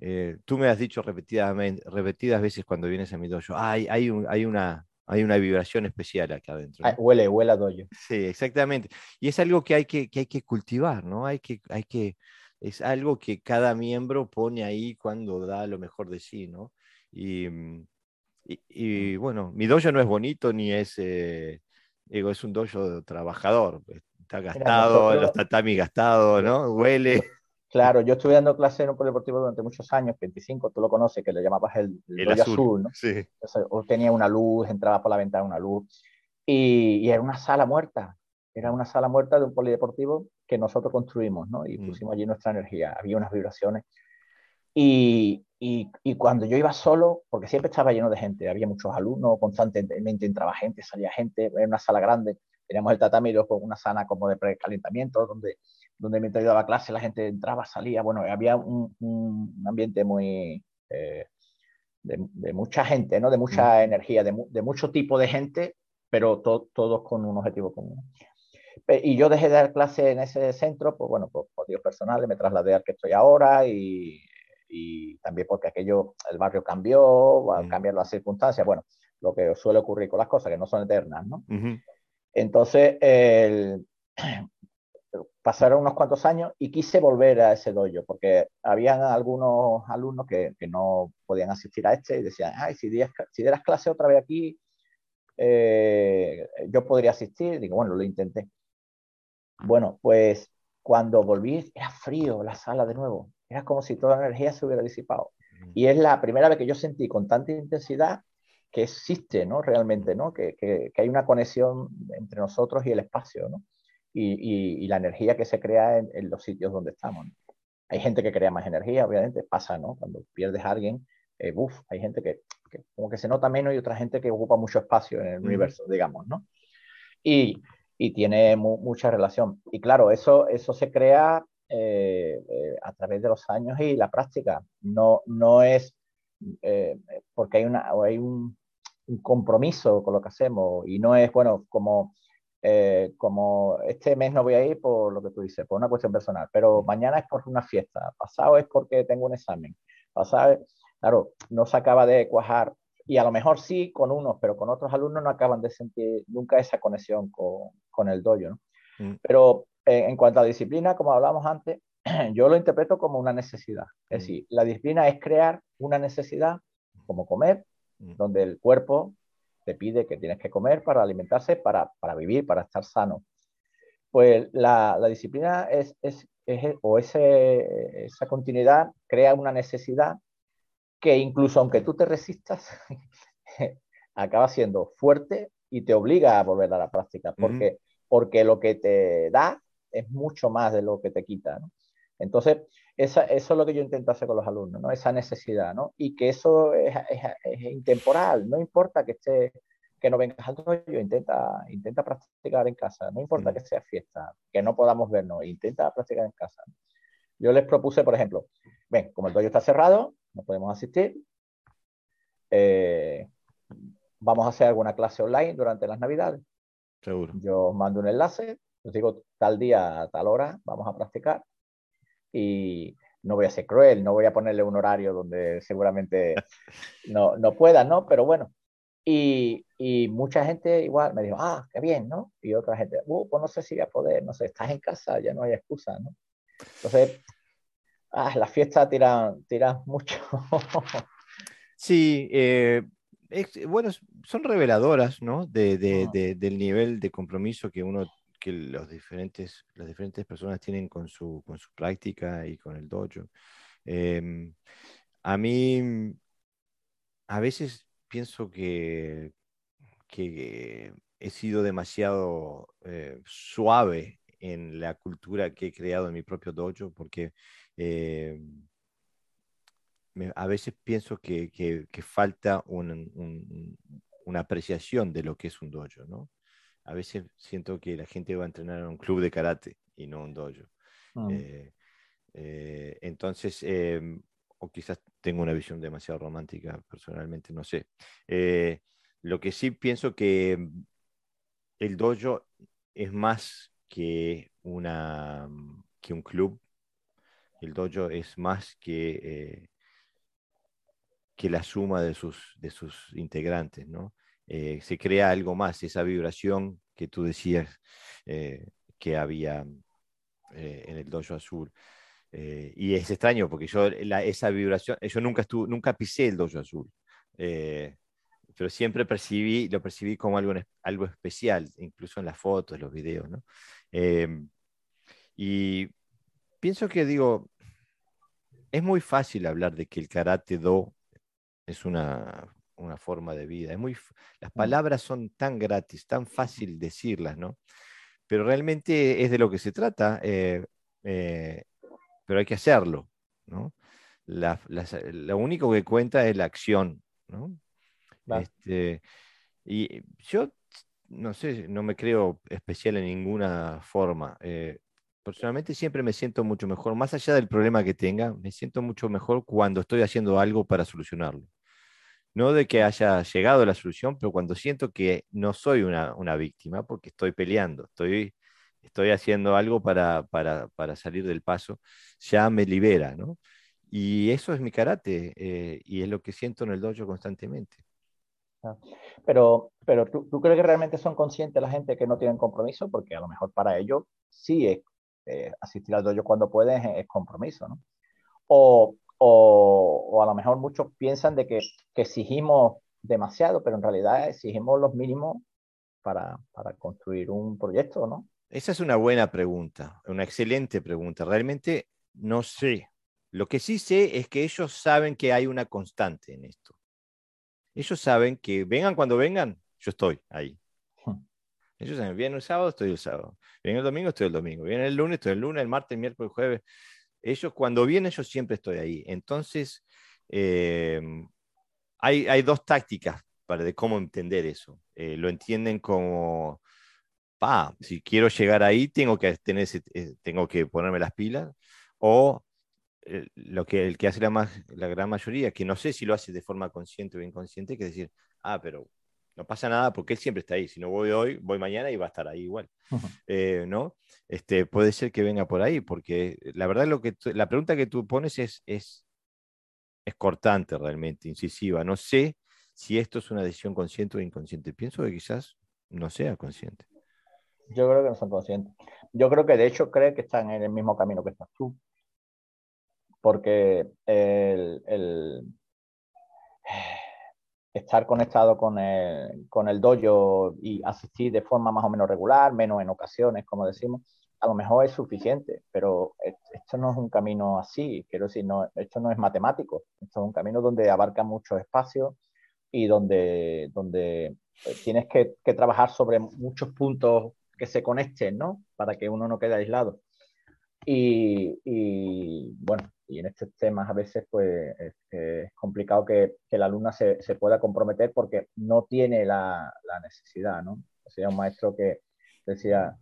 eh, tú me has dicho repetidamente, repetidas veces cuando vienes a mi dojo, hay, hay, hay, una, hay una vibración especial acá adentro. huele, huele a dojo. Sí, exactamente. Y es algo que hay que, que, hay que cultivar, ¿no? Hay que, hay que, es algo que cada miembro pone ahí cuando da lo mejor de sí, ¿no? Mm, y, y, bueno, mi dojo no es bonito ni es, eh, digo, es un dojo trabajador. Está gastado, los tatami gastados, ¿no? Huele. Claro, yo estuve dando clases en un polideportivo durante muchos años, 25, tú lo conoces, que le llamabas el, el, azul, ¿no? Sí. o tenía una luz, entraba por la ventana una luz, y, y, era una sala muerta, era una sala muerta de un polideportivo que nosotros construimos, ¿no? Y mm. pusimos allí nuestra energía, había unas vibraciones. Y, y, cuando yo iba solo, porque siempre estaba lleno de gente, había muchos alumnos, constantemente entraba gente, salía gente, era una sala grande, teníamos el tatami con una sala como de precalentamiento, donde, donde mientras yo daba clase la gente entraba, salía, bueno, había un, un ambiente muy... Eh, de, mucha gente, ¿no? de mucha mm. energía, de, de, mucho tipo de gente, pero todos con un objetivo común. Y yo dejé de dar clase en ese centro, pues bueno, por motivos personales, me trasladé al que estoy ahora y y también porque aquello, el barrio cambió, al cambiar las circunstancias, bueno, lo que suele ocurrir con las cosas, que no son eternas, ¿no? Entonces, pasaron unos cuantos años y quise volver a ese dojo, porque habían algunos alumnos que, que no podían asistir a este y decían, ay, si dieras, si dieras clase otra vez aquí, eh, yo podría asistir. Digo, bueno, lo intenté. Bueno, pues cuando volví, era frío la sala de nuevo. Era como si toda la energía se hubiera disipado. Y es la primera vez que yo sentí con tanta intensidad que existe, ¿no? Realmente, ¿no? Que, que, hay una conexión entre nosotros y el espacio, ¿no? Y, y, la energía que se crea en, en los sitios donde estamos. Hay gente que crea más energía, obviamente, pasa, ¿no? Cuando pierdes a alguien, eh, hay gente que, que, como que se nota menos y otra gente que ocupa mucho espacio en el universo, digamos, ¿no? Y, y tiene mucha relación. Y claro, eso, eso se crea eh, eh, a través de los años y la práctica. No, no es eh, porque hay, una, hay un, compromiso con lo que hacemos y no es, bueno, como, como este mes no voy a ir por lo que tú dices, por una cuestión personal, pero mañana es por una fiesta, pasado es porque tengo un examen, pasado, claro, no se acaba de cuajar y a lo mejor sí con unos, pero con otros alumnos no acaban de sentir nunca esa conexión con, con el dojo, ¿no? Mm. Pero en cuanto a disciplina, como hablábamos antes, yo lo interpreto como una necesidad. Es mm. decir, la disciplina es crear una necesidad como comer, mm. donde el cuerpo te pide que tienes que comer para alimentarse, para, para vivir, para estar sano. Pues la, la disciplina es, es, es, o ese, esa continuidad crea una necesidad que incluso aunque tú te resistas, acaba siendo fuerte y te obliga a volver a la práctica, porque, porque lo que te da es mucho más de lo que te quita. ¿no? Entonces, esa, eso es lo que yo intento hacer con los alumnos, ¿no? esa necesidad, ¿no? y que eso es, es, intemporal, no importa que esté que no vengas al dojo, intenta, intenta practicar en casa, no importa que sea fiesta, que no podamos vernos, intenta practicar en casa. Yo les propuse, por ejemplo, ven, como el dojo está cerrado, no podemos asistir, eh, vamos a hacer alguna clase online durante las navidades. Seguro. Yo os mando un enlace, os digo tal día, tal hora, vamos a practicar y no voy a ser cruel, no voy a ponerle un horario donde seguramente no, no pueda, ¿no? Pero bueno, y, y, mucha gente igual me dijo, ah, qué bien, ¿no? Y otra gente, uh, pues no sé si voy a poder, no sé, estás en casa, ya no hay excusa, ¿no? Entonces, ah, las fiestas tiran, tiran mucho. sí, eh, bueno, son reveladoras, ¿no? De, de, de, del nivel de compromiso que uno que los diferentes, las diferentes personas tienen con su, con su práctica y con el dojo. Eh, a mí, a veces pienso que, que he sido demasiado eh, suave en la cultura que he creado en mi propio dojo, porque eh, a veces pienso que, que, falta un, una apreciación de lo que es un dojo, ¿no? A veces siento que la gente va a entrenar en un club de karate y no un dojo. Mm. Eh, entonces, em, o quizás tengo una visión demasiado romántica personalmente, no sé. Eh, lo que sí pienso que mm, el dojo es más que, una, mm, que un club. El dojo es más que, eh, que la suma de sus, de sus integrantes, ¿no? Eh, se crea algo más, esa vibración que tú decías que había en el dojo azul. Eh, y es extraño porque yo esa vibración, yo nunca, estuve, nunca pisé el dojo azul, eh, pero siempre percibí, lo percibí como algo, algo especial, incluso en las fotos, los videos. ¿no? Em, y pienso que digo, es muy fácil hablar de que el karate do es una, una forma de vida. Es muy, las mm. palabras son tan gratis, tan fácil decirlas, ¿no? Pero realmente es de lo que se trata. Eh, pero hay que hacerlo, ¿no? lo único que cuenta es la acción, ¿no? Este, y yo, no sé, no me creo especial en ninguna forma. Eh, personalmente siempre me siento mucho mejor, más allá del problema que tenga, me siento mucho mejor cuando estoy haciendo algo para solucionarlo. No de que haya llegado la solución, pero cuando siento que no soy una, víctima, porque estoy peleando, estoy estoy haciendo algo para, salir del paso, ya me libera, ¿no? Y eso es mi karate eh, y es lo que siento en el dojo constantemente. Ah, pero, pero ¿tú, ¿tú, crees que realmente son conscientes la gente que no tienen compromiso? Porque a lo mejor para ellos sí es eh, asistir al dojo cuando pueden es, compromiso, ¿no? O, o, o, a lo mejor muchos piensan de que, que, exigimos demasiado, pero en realidad exigimos los mínimos para, para construir un proyecto, ¿no? Esa es una buena pregunta, una excelente pregunta. Realmente no sé. Lo que sí sé es que ellos saben que hay una constante en esto. Ellos saben que vengan cuando vengan, yo estoy ahí. Hmm. Ellos saben, viene el sábado, estoy el sábado. Viene el domingo, estoy el domingo. Viene el lunes, estoy el lunes, el martes, el miércoles, el jueves. Ellos cuando vienen, yo siempre estoy ahí. Entonces, em, hay, hay, dos tácticas para de cómo entender eso. Eh, lo entienden como si quiero llegar ahí, tengo que, tener eh, tengo que ponerme las pilas, o eh, lo que el que hace la, más, la gran mayoría, que no sé si lo hace de forma consciente o inconsciente, que decir, ah, pero no pasa nada porque él siempre está ahí. Si no voy hoy, voy mañana y va a estar ahí igual. Eh, ¿no? Este, puede ser que venga por ahí, porque la verdad lo que la pregunta que tú pones es, es, es cortante realmente, incisiva. No sé si esto es una decisión consciente o inconsciente. Pienso que quizás no sea consciente. Yo creo que no son conscientes. Yo creo que de hecho cree que están en el mismo camino que estás tú. Porque el, el, estar conectado con el, con el dojo y asistir de forma más o menos regular, menos en ocasiones, como decimos, a lo mejor es suficiente, pero esto no es un camino así, quiero decir, no, esto no es matemático, esto es un camino donde abarca mucho espacio y donde, donde eh, tienes que, que trabajar sobre muchos puntos que se conecten, ¿no? Para que uno no quede aislado. Y, y, bueno, y en estos temas a veces pues es, complicado que, que, la alumna se, se, pueda comprometer porque no tiene la, la necesidad, ¿no? O sea, un maestro que decía,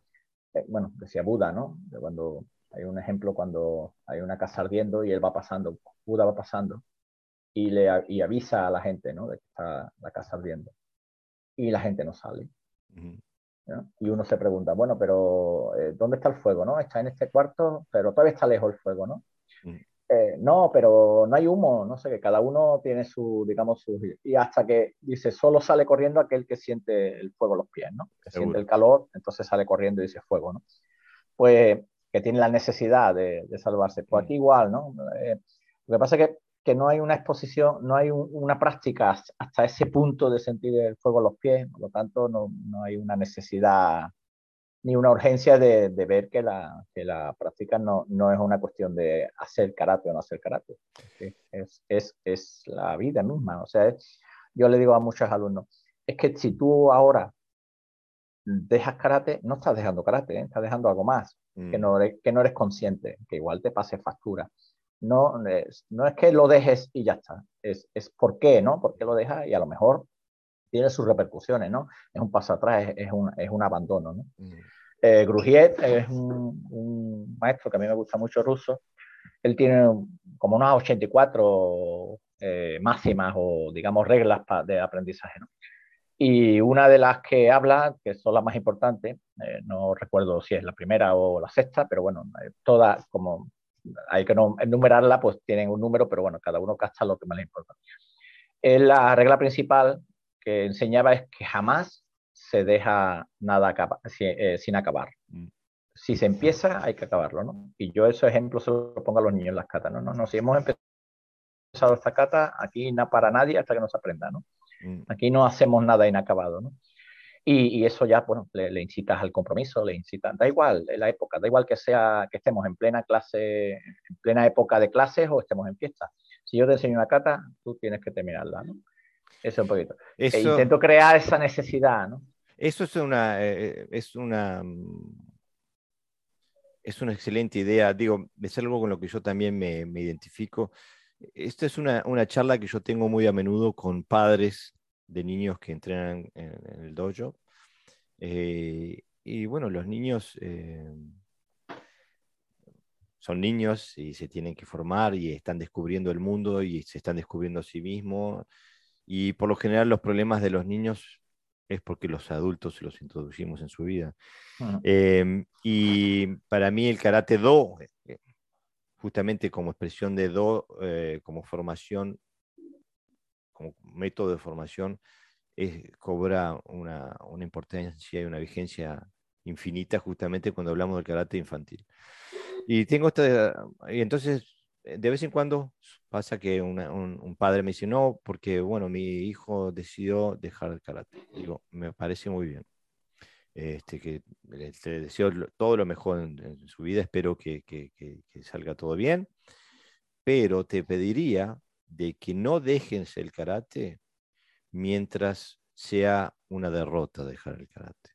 eh, bueno, decía Buda, ¿no? De cuando hay un ejemplo cuando hay una casa ardiendo y él va pasando, Buda va pasando y le y avisa a la gente, ¿no? De que está la casa ardiendo. Y la gente no sale. Y uno se pregunta, bueno, pero eh, ¿dónde está el fuego? ¿no? Está en este cuarto, pero todavía está lejos el fuego, ¿no? Eh, no, pero no hay humo, no sé, que cada uno tiene su, digamos, su... Y hasta que dice, solo sale corriendo aquel que siente el fuego en los pies, ¿no? Que siente el calor, entonces sale corriendo y dice fuego, ¿no? Pues que tiene la necesidad de, salvarse. Pues mm. aquí igual, ¿no? Eh, lo que pasa es que que no hay una exposición, no hay una práctica hasta ese punto de sentir el fuego en los pies, por lo tanto no, no hay una necesidad ni una urgencia de, de ver que la, que la práctica no, no, es una cuestión de hacer karate o no hacer karate, es, es, es la vida misma. O sea, yo le digo a muchos alumnos, es que si tú ahora dejas karate, no estás dejando karate, ¿eh? estás dejando algo más, que, mm. no eres, que no eres consciente, que igual te pase factura no es, no es que lo dejes y ya está, es, es por qué, ¿no? ¿Por qué lo dejas? Y a lo mejor tiene sus repercusiones, ¿no? Es un paso atrás, es, un, es un, abandono, ¿no? Mm. Eh, es un, un, maestro que a mí me gusta mucho ruso. Él tiene como unas 84 eh, máximas o, digamos, reglas de aprendizaje, ¿no? Y una de las que habla, que son las más importantes, eh, no recuerdo si es la primera o la sexta, pero bueno, todas como hay que enumerarla, pues tienen un número, pero bueno, cada uno gasta lo que más le importa. La regla principal que enseñaba es que jamás se deja nada eh, sin acabar. Mm. Si se empieza, hay que acabarlo, ¿no? Y yo esos ejemplos se los pongo a los niños en las catas, ¿no? No, no si hemos empezado esta cata, aquí no para nadie hasta que no se aprenda, ¿no? Mm. Aquí no hacemos nada inacabado, ¿no? Y, eso ya, bueno, le, incitas al compromiso, le incitas, da igual la época, da igual que sea que estemos en plena clase, en plena época de clases o estemos en fiesta. Si yo te enseño una cata, tú tienes que terminarla, ¿no? Eso un poquito. E intento crear esa necesidad, ¿no? Eso es una, eh, es una, es una excelente idea. Digo, es algo con lo que yo también me, me identifico. Esta es una, una charla que yo tengo muy a menudo con padres de niños que entrenan en, el dojo. Eh, y bueno, los niños eh, son niños y se tienen que formar y están descubriendo el mundo y se están descubriendo a sí mismos. Y por lo general los problemas de los niños es porque los adultos los introducimos en su vida. Em, y para mí el karate do, eh, justamente como expresión de do, como formación, como método de formación cobra una, una, importancia y una vigencia infinita justamente cuando hablamos del karate infantil. Y tengo esta, y entonces de vez en cuando pasa que un, padre me dice, no, porque bueno, mi hijo decidió dejar el karate. Digo, me parece muy bien. Este, que le, deseo todo lo mejor en, su vida, espero que, que, salga todo bien, pero te pediría de que no dejes el karate mientras sea una derrota dejar el karate.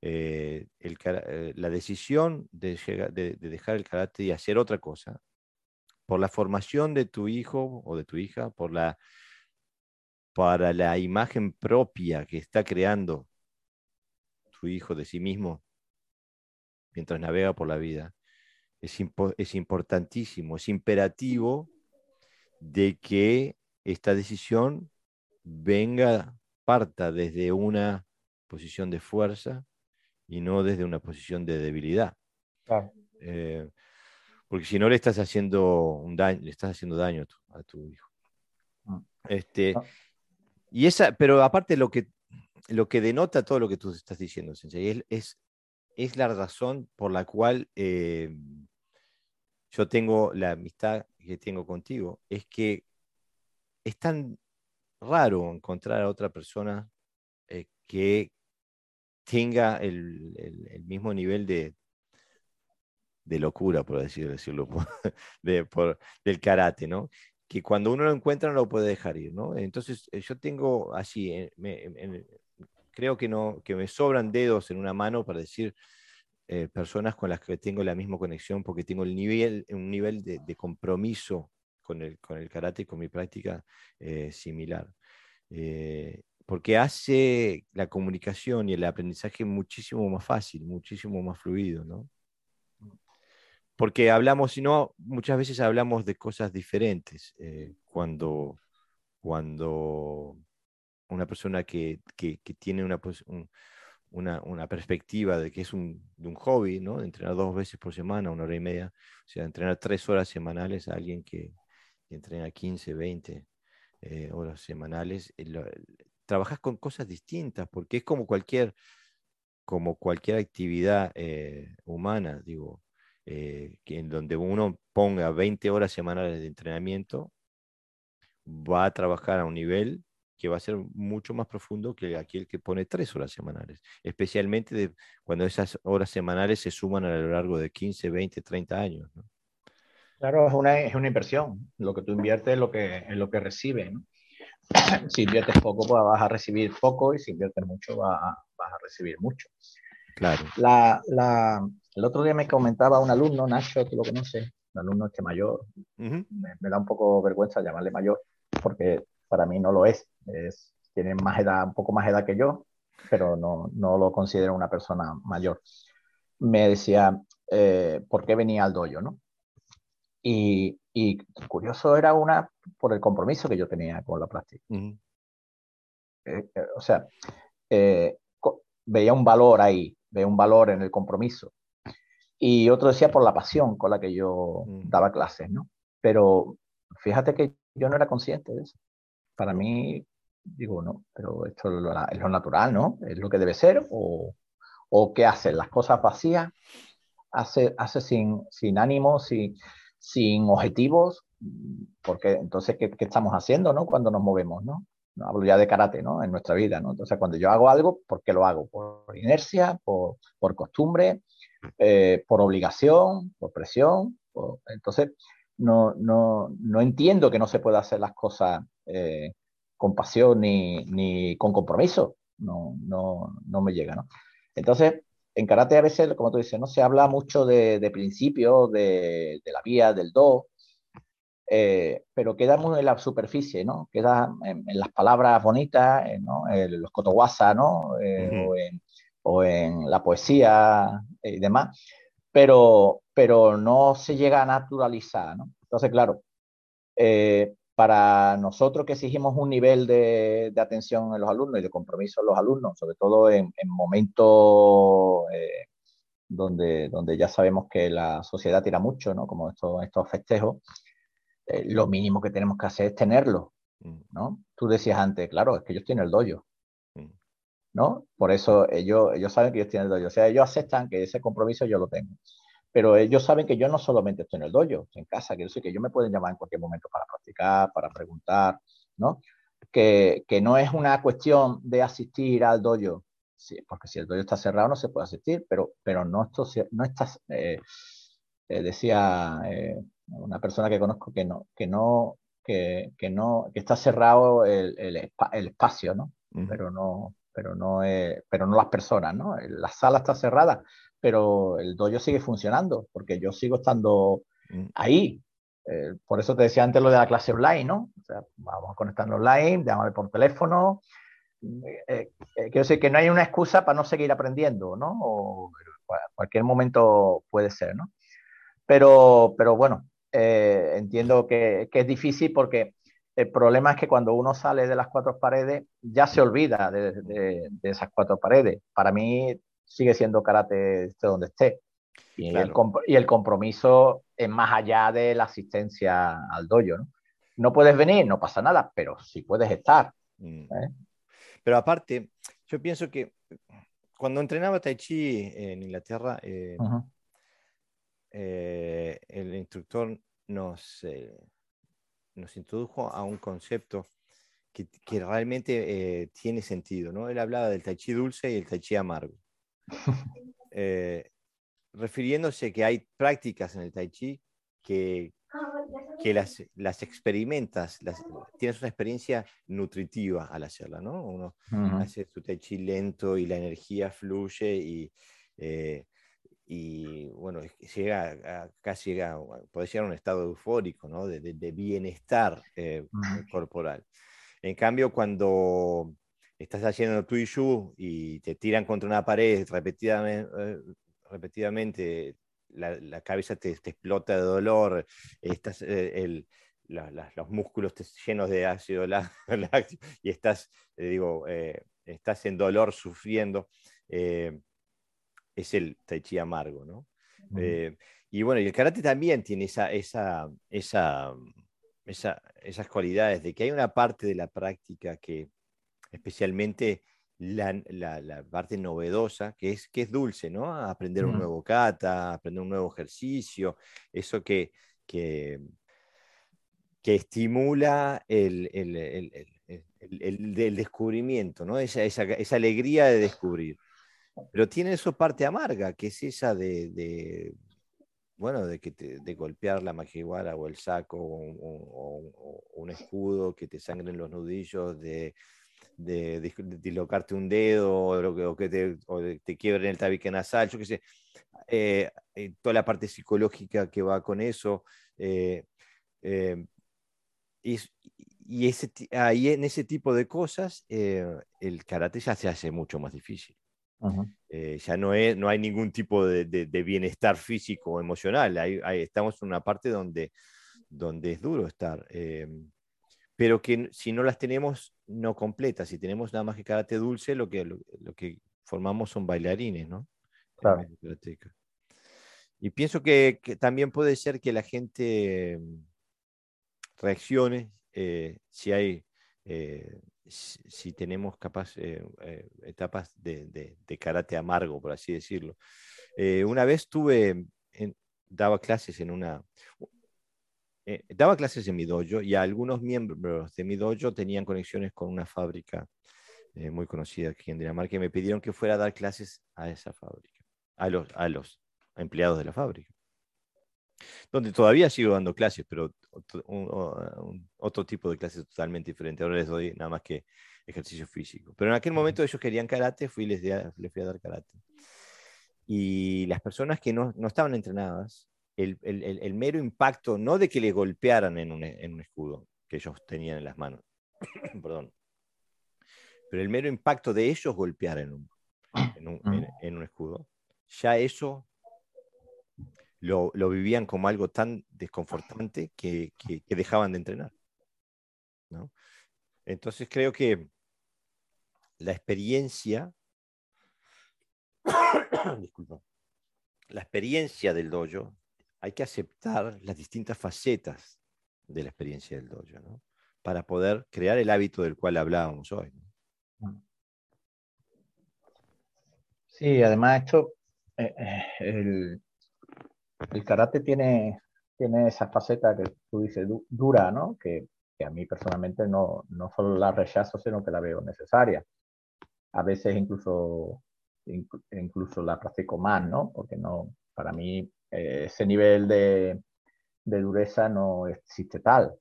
Eh, eh, la decisión de, dejar el karate y hacer otra cosa, por la formación de tu hijo o de tu hija, por la, para la imagen propia que está creando tu hijo de sí mismo mientras navega por la vida, es, es importantísimo, es imperativo de que esta decisión venga, parta desde una posición de fuerza y no desde una posición de debilidad. Eh, porque si no le estás haciendo un daño, le estás haciendo daño a tu, hijo. Mm. Este, y esa, pero aparte lo que, lo que denota todo lo que tú estás diciendo, Sensei, es, es, la razón por la cual eh, yo tengo la amistad que tengo contigo, es que es tan raro encontrar a otra persona eh, que tenga el, mismo nivel de, de locura, por así decirlo, de, por, del karate, ¿no? Que cuando uno lo encuentra no lo puede dejar ir, ¿no? Entonces eh, yo tengo así, creo que, no, que me sobran dedos en una mano para decir eh, personas con las que tengo la misma conexión porque tengo el nivel, un nivel de, compromiso con el, con el karate, con mi práctica eh, similar. Eh, porque hace la comunicación y el aprendizaje muchísimo más fácil, muchísimo más fluido, ¿no? Porque hablamos, si no, muchas veces hablamos de cosas diferentes cuando, cuando una persona que, que, tiene una, un, una, perspectiva de que es un, de un hobby, ¿no? De entrenar dos veces por semana, una hora y media, o sea, entrenar tres horas semanales a alguien que, entrena 15, 20 eh, horas semanales, eh, trabajas con cosas distintas, porque es como cualquier, como cualquier actividad eh, humana, digo, que en donde uno ponga 20 horas semanales de entrenamiento, va a trabajar a un nivel que va a ser mucho más profundo que aquel que pone tres horas semanales, especialmente cuando esas horas semanales se suman a lo largo de 15, 20, 30 años. Claro, es una, es una inversión. Lo que tú inviertes es lo que, es lo que recibes. si inviertes poco, pues vas a recibir poco y si inviertes mucho, vas a, recibir mucho. Claro. La, la, el otro día me comentaba un alumno, Nacho, tú lo conoces, un alumno este mayor. me, me, da un poco vergüenza llamarle mayor, porque para mí no lo es. es tiene más edad, un poco más edad que yo, pero no, no lo considero una persona mayor. Me decía, eh, ¿por qué venía al dojo, no? Y, y, curioso era una por el compromiso que yo tenía con la práctica. Eh, eh, o sea, veía un valor ahí, veía un valor en el compromiso. Y otro decía por la pasión con la que yo daba clases, ¿no? Pero fíjate que yo no era consciente de eso para mí, digo, no, pero esto es lo, natural, ¿no? Es lo que debe ser, o, o qué hace, las cosas vacías, hace, hace sin, sin ánimo, sin, sin objetivos, porque entonces, ¿qué, ¿qué, estamos haciendo, ¿no? Cuando nos movemos, ¿no? No hablo ya de karate, ¿no? En nuestra vida, ¿no? Entonces, cuando yo hago algo, ¿por qué lo hago? Por inercia, por, por costumbre, eh, por obligación, por presión. Entonces, no, no, no entiendo que no se pueda hacer las cosas eh, con pasión ni, ni, con compromiso. No, no, no me llega, ¿no? Entonces, en karate a veces, como tú dices, no se habla mucho de, de principios, de, de, la vía, del do, eh, pero queda muy en la superficie, ¿no? Queda en, las palabras bonitas, ¿no? En los kotowasa, ¿no? Eh, o, en, o, en, la poesía y demás, pero, pero no se llega a naturalizar, ¿no? Entonces, claro, eh, para nosotros que exigimos un nivel de, atención en los alumnos y de compromiso en los alumnos, sobre todo en, momentos eh, donde, donde ya sabemos que la sociedad tira mucho, ¿no? como estos, estos festejos, eh, lo mínimo que tenemos que hacer es tenerlo. Mm. ¿no? Tú decías antes, claro, es que ellos tienen el doyo. ¿No? Por eso ellos, ellos saben que ellos tienen el doyo. O sea, ellos aceptan que ese compromiso yo lo tengo. Pero ellos saben que yo no solamente estoy en el dojo, estoy en casa, quiero decir que ellos me pueden llamar en cualquier momento para practicar, para preguntar, ¿no? Que, que no es una cuestión de asistir al dojo, sí, porque si el dojo está cerrado no se puede asistir, pero, pero no, esto, no estás, eh, eh, decía eh, una persona que conozco que no, que no, que, que no, que está cerrado el, el, el espacio, ¿no? Pero no, pero no, pero no las personas, ¿no? La sala está cerrada, pero el dojo sigue funcionando, porque yo sigo estando mm. ahí. Eh, por eso te decía antes lo de la clase online, ¿no? O sea, vamos a conectarnos online, llámame por teléfono. Eh, eh, quiero decir que no hay una excusa para no seguir aprendiendo, ¿no? O cualquier momento puede ser, ¿no? Pero, pero bueno, entiendo que, que, es difícil porque el problema es que cuando uno sale de las cuatro paredes ya se olvida de, de, de esas cuatro paredes. Para mí sigue siendo karate esté donde esté. Y, el, y, el, compromiso es más allá de la asistencia al dojo, ¿no? No puedes venir, no pasa nada, pero sí puedes estar. Mm. ¿eh? Pero aparte, yo pienso que cuando entrenaba Tai Chi en Inglaterra, eh, eh, el instructor nos, nos introdujo a un concepto que, realmente tiene sentido, ¿no? Él hablaba del tai chi dulce y el tai chi amargo. refiriéndose que hay prácticas en el tai chi que, que las, las experimentas, las, tienes una experiencia nutritiva al hacerla, ¿no? Uno hace su tai chi lento y la energía fluye y, eh, y bueno, llega a, casi llega, puede llegar a un estado eufórico, ¿no? De, de, bienestar eh, corporal. En cambio, cuando estás haciendo tu y te tiran contra una pared repetidamente, eh, repetidamente la, cabeza te, explota de dolor, estás, eh, el, los músculos llenos de ácido láctico y estás, eh, digo, eh, estás en dolor, sufriendo, es el tai chi amargo, ¿no? y bueno, y el karate también tiene esa, esa, esa, esas cualidades de que hay una parte de la práctica que especialmente la, parte novedosa, que es, que es dulce, ¿no? Aprender un nuevo kata, aprender un nuevo ejercicio, eso que, que, que estimula el, el, el, el, descubrimiento, ¿no? Esa, esa, esa, alegría de descubrir. Pero tiene su parte amarga, que es esa de, bueno, de, que de golpear la majiwara o el saco o, un escudo, que te sangren los nudillos, de dislocarte un dedo o, que, te, te quiebren el tabique nasal, yo qué sé, eh, eh, toda la parte psicológica que va con eso. Eh, y, y ese, ahí en ese tipo de cosas, el karate ya se hace mucho más difícil. Ya no, es, no hay ningún tipo de, de, bienestar físico o emocional. estamos en una parte donde, donde es duro estar pero que si no las tenemos no completas, si tenemos nada más que karate dulce, lo que, lo, que formamos son bailarines, ¿no? Claro. Y pienso que, también puede ser que la gente mm, reaccione eh, si hay, eh, si, tenemos capaz eh, etapas de, de, karate amargo, por así decirlo. una vez tuve, daba clases en una, eh, daba clases en mi dojo y algunos miembros de mi dojo tenían conexiones con una fábrica eh, muy conocida aquí en Dinamarca y me pidieron que fuera a dar clases a esa fábrica, a los, a los empleados de la fábrica. Donde todavía sigo dando clases, pero otro, tipo de clases totalmente diferente. Ahora les doy nada más que ejercicio físico. Pero en aquel momento ellos querían karate, fui y les, les fui a dar karate. Y las personas que no, no estaban entrenadas el, mero impacto, no de que le golpearan en un, escudo que ellos tenían en las manos, perdón, pero el mero impacto de ellos golpear en un, en un, escudo, ya eso lo, vivían como algo tan desconfortante que, dejaban de entrenar. Entonces creo que la experiencia, disculpa, la experiencia del dojo hay que aceptar las distintas facetas de la experiencia del dojo, ¿no? Para poder crear el hábito del cual hablábamos hoy. Sí, además esto, eh, eh, el, el, karate tiene, tiene esa faceta que tú dices dura, ¿no? Que, a mí personalmente no, no solo la rechazo, sino que la veo necesaria. A veces incluso, incluso la practico más, ¿no? Porque no, para mí eh, ese nivel de, dureza no existe tal.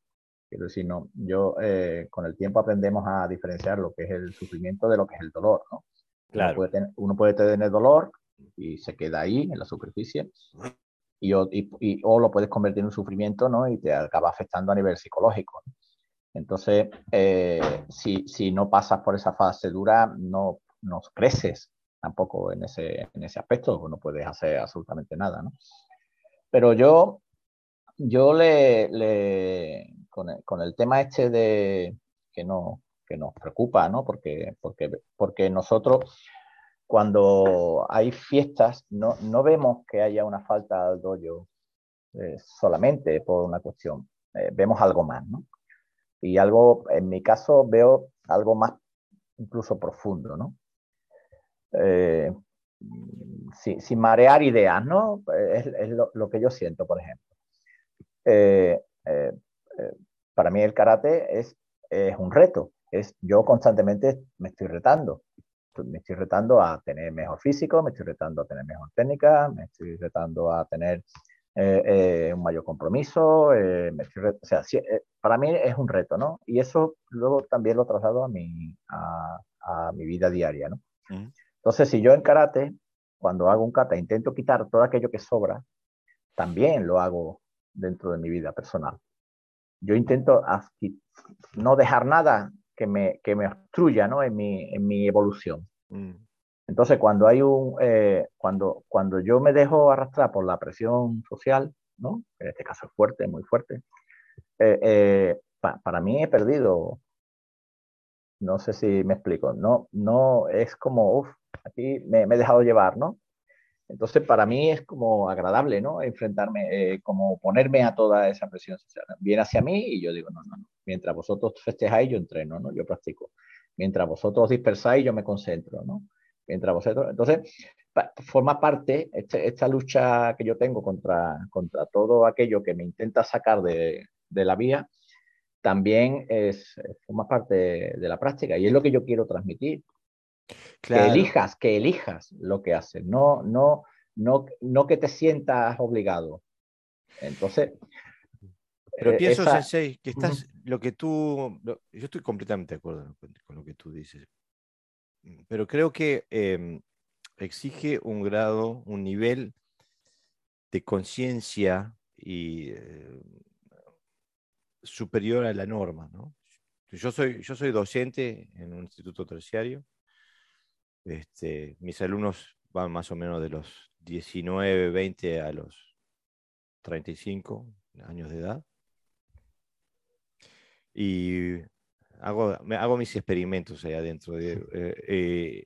Quiero decir, no, yo eh, con el tiempo aprendemos a diferenciar lo que es el sufrimiento de lo que es el dolor, ¿no? Claro. Uno puede, tener, dolor y se queda ahí en la superficie, y, o lo puedes convertir en un sufrimiento, ¿no? Y te acaba afectando a nivel psicológico. Entonces, eh, si, si, no pasas por esa fase dura, no, no creces tampoco en ese, en ese aspecto, no puedes hacer absolutamente nada, ¿no? Pero yo, yo le, le con, el, con, el, tema este de que, no, que nos preocupa, ¿no? Porque, porque, porque nosotros cuando hay fiestas no, no vemos que haya una falta al dojo eh, solamente por una cuestión, eh, vemos algo más, ¿no? Y algo, en mi caso, veo algo más incluso profundo, ¿no? Eh, sin, marear ideas, ¿no? Es, lo, que yo siento, por ejemplo. Para mí el karate es, es un reto, es yo constantemente me estoy retando. Me estoy retando a tener mejor físico, me estoy retando a tener mejor técnica, me estoy retando a tener eh, eh, un mayor compromiso. Eh, o sea, para mí es un reto, ¿no? Y eso luego también lo traslado a mi, a, a mi vida diaria, ¿no? Entonces, si yo en karate, cuando hago un kata, intento quitar todo aquello que sobra, también lo hago dentro de mi vida personal. Yo intento no dejar nada que me, que me obstruya ¿no? en, mi, en mi evolución. Mm. Entonces, cuando hay un, eh, cuando, cuando yo me dejo arrastrar por la presión social, ¿no? En este caso es fuerte, muy fuerte, eh, eh, para mí he perdido. No sé si me explico. No, no es como, uff, aquí me, me, he dejado llevar, ¿no? Entonces, para mí es como agradable, ¿no? Enfrentarme, eh, como ponerme a toda esa presión social. Viene hacia mí y yo digo, no, no, no. Mientras vosotros festejáis, yo entreno, ¿no? Yo practico. Mientras vosotros dispersáis, yo me concentro, ¿no? Mientras vosotros... Entonces, forma parte, este, esta lucha que yo tengo contra, contra todo aquello que me intenta sacar de, de la vía, también es, forma parte de la práctica y es lo que yo quiero transmitir. Que elijas, que elijas lo que haces, no, no, no, no que te sientas obligado. Entonces. Pero eh, pienso, Sensei, que estás, lo que tú, yo estoy completamente de acuerdo con, lo que tú dices, pero creo que em, exige un grado, un nivel de conciencia y eh, superior a la norma, ¿no? Yo soy, yo soy docente en un instituto terciario este, mis alumnos van más o menos de los 19, 20 a los 35 años de edad. Y hago, hago mis experimentos ahí adentro. De, eh,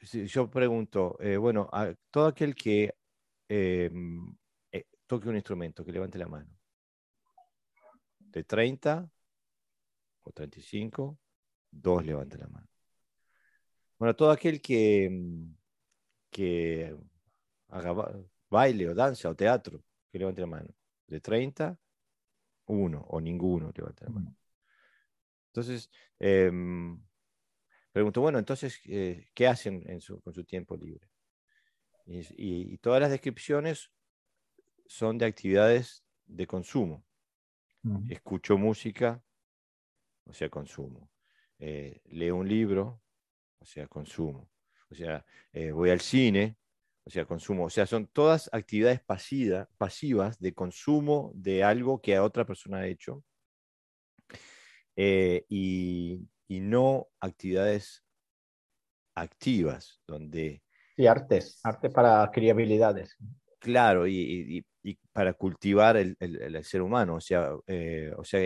eh, yo pregunto, eh, bueno, a todo aquel que toque un instrumento, que levante la mano. De 30 o 35, dos levante la mano. Bueno, todo aquel que, mm, que haga baile o danza o teatro, que levante la mano. De 30, uno o ninguno levante la mano. Entonces, em, pregunto, bueno, entonces, eh, ¿qué hacen con su tiempo libre? Y, todas las descripciones son de actividades de consumo. Escucho música, o sea, consumo. Eh, leo un libro, o sea, consumo. O sea, eh, voy al cine, o sea, consumo. O sea, son todas actividades pasivas de consumo de algo que a otra persona ha hecho eh, y, no actividades activas, donde... Sí, artes, arte para adquirir habilidades. Claro, y, para cultivar el, ser humano. O sea, eh, o sea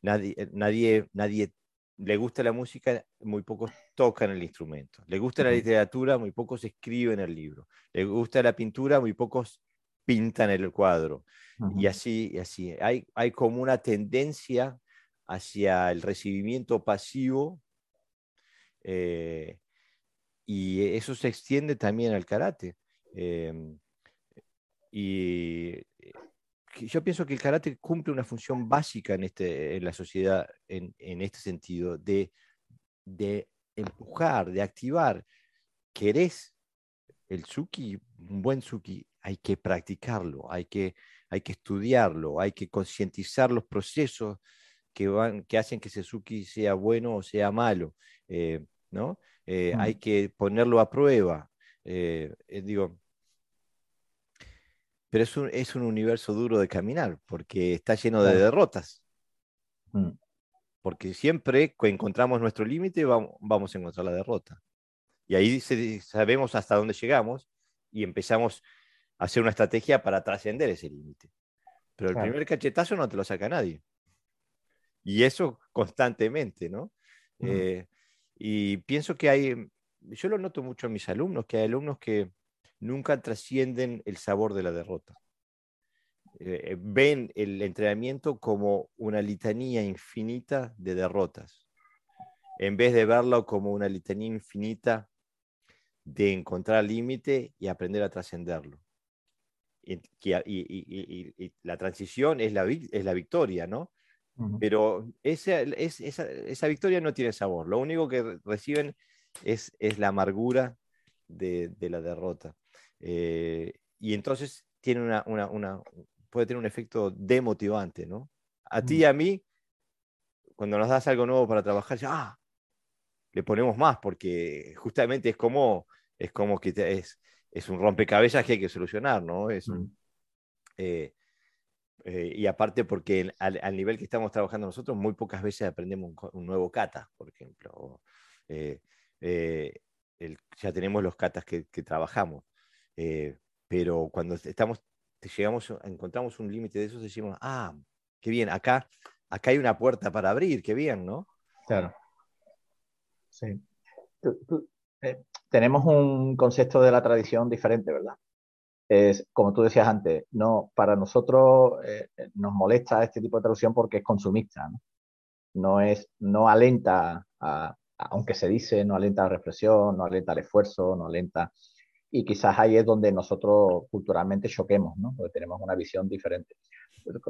nadie, nadie, nadie le gusta la música, muy pocos tocan el instrumento. Le gusta la literatura, muy pocos escriben el libro. Le gusta la pintura, muy pocos pintan el cuadro. Y así, y así. Hay, hay como una tendencia hacia el recibimiento pasivo eh, y eso se extiende también al karate. Em, y yo pienso que el karate cumple una función básica en, este, en la sociedad en, en este sentido, de, de, empujar, de activar. ¿Querés el suki, un buen suki? Hay que practicarlo, hay que, hay que estudiarlo, hay que concientizar los procesos que, van, que hacen que ese suki sea bueno o sea malo. Eh, ¿no? Eh, hay que ponerlo a prueba. Eh, digo, pero es un, es un universo duro de caminar, porque está lleno de derrotas. Mm. Porque siempre que encontramos nuestro límite, vamos, a encontrar la derrota. Y ahí sabemos hasta dónde llegamos y empezamos a hacer una estrategia para trascender ese límite. Pero el primer cachetazo no te lo saca nadie. Y eso constantemente, ¿no? Eh, y pienso que hay, yo lo noto mucho en mis alumnos, que hay alumnos que nunca trascienden el sabor de la derrota. Eh, eh, ven el entrenamiento como una litanía infinita de derrotas, en vez de verlo como una litanía infinita de encontrar límite y aprender a trascenderlo. Y, la transición es la, es la victoria, ¿no? Pero esa, esa, victoria no tiene sabor. Lo único que reciben es, es la amargura de, la derrota. Eh, y entonces tiene una, una, puede tener un efecto demotivante, ¿no? A ti y a mí, cuando nos das algo nuevo para trabajar, ya, ah, le ponemos más, porque justamente es como, es como que es, es un rompecabezas que hay que solucionar, ¿no? Es eh, eh, y aparte porque al, nivel que estamos trabajando nosotros, muy pocas veces aprendemos un, nuevo kata, por ejemplo. Eh, ya tenemos los katas que, trabajamos, pero cuando estamos, llegamos, encontramos un límite de esos, decimos, ah, qué bien, acá, acá hay una puerta para abrir, qué bien, ¿no? Claro. Sí tenemos un concepto de la tradición diferente, ¿verdad? Es, como tú decías antes, no, para nosotros eh, nos molesta este tipo de traducción porque es consumista, ¿no? No, es, no alenta, aunque se dice, no alenta la reflexión, no alenta el esfuerzo, no alenta... Y quizás ahí es donde nosotros culturalmente choquemos, ¿no? Porque tenemos una visión diferente.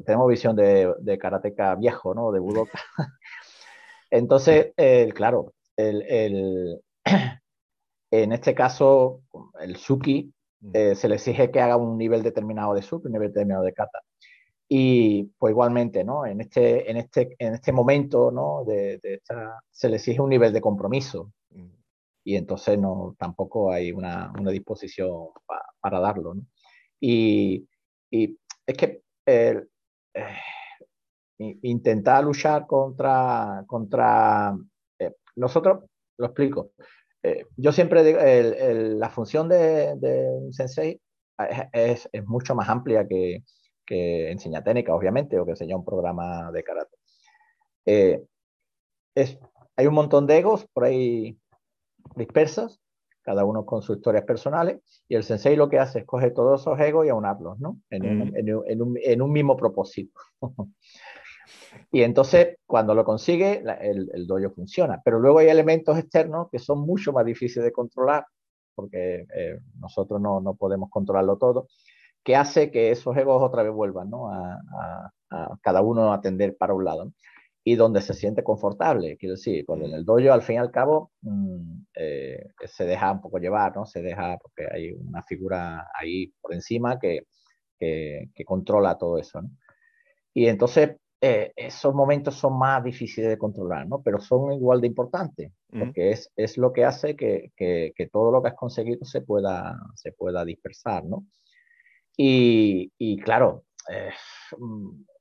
Tenemos visión de, de karateca viejo, ¿no? De budoka. Entonces, claro, el, el en este caso, el Suki mm. eh, se le exige que haga un nivel determinado de Suki, un nivel determinado de Kata. Y pues igualmente, ¿no? En este, en este, en este momento, ¿no? De, se le exige un nivel de compromiso. Y entonces no, tampoco hay una, una disposición para darlo, ¿no? Y, y es que eh, intentar luchar contra, contra eh, nosotros, lo explico, eh, yo siempre digo, la función de, un sensei es, mucho más amplia que, que enseñar técnica, obviamente, o que enseñar un programa de karate. Eh, es, hay un montón de egos por ahí dispersos, cada uno con sus historias personales, y el sensei lo que hace es coger todos esos egos y aunarlos, ¿no? En, un, en, un, en un, mismo propósito. Y entonces, cuando lo consigue, el, el dojo funciona. Pero luego hay elementos externos que son mucho más difíciles de controlar, porque eh, nosotros no, no, podemos controlarlo todo, que hace que esos egos otra vez vuelvan, ¿no? A, a, cada uno a atender para un lado. Y donde se siente confortable, quiero decir, cuando en el dojo, al fin y al cabo, mm, eh, se deja un poco llevar, ¿no? Se deja, porque hay una figura ahí por encima que, que, que controla todo eso, ¿no? Y entonces, eh, esos momentos son más difíciles de controlar, ¿no? Pero son igual de importantes, porque es, es, lo que hace que, que, que, todo lo que has conseguido se pueda, se pueda dispersar, ¿no? Y, y claro, eh, mm, eh,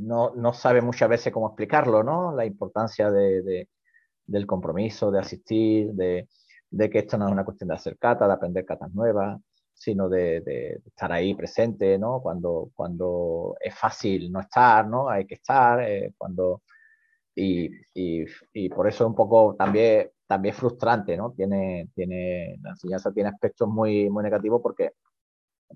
no, no, sabe muchas veces cómo explicarlo, ¿no? La importancia de, de, del compromiso, de asistir, de, de, que esto no es una cuestión de hacer cata, de aprender catas nuevas, sino de, estar ahí presente, ¿no? Cuando, cuando es fácil no estar, ¿no? Hay que estar, eh, cuando... Y, y, y, por eso es un poco también, también frustrante, ¿no? Tiene, tiene, la enseñanza tiene aspectos muy, muy negativos porque,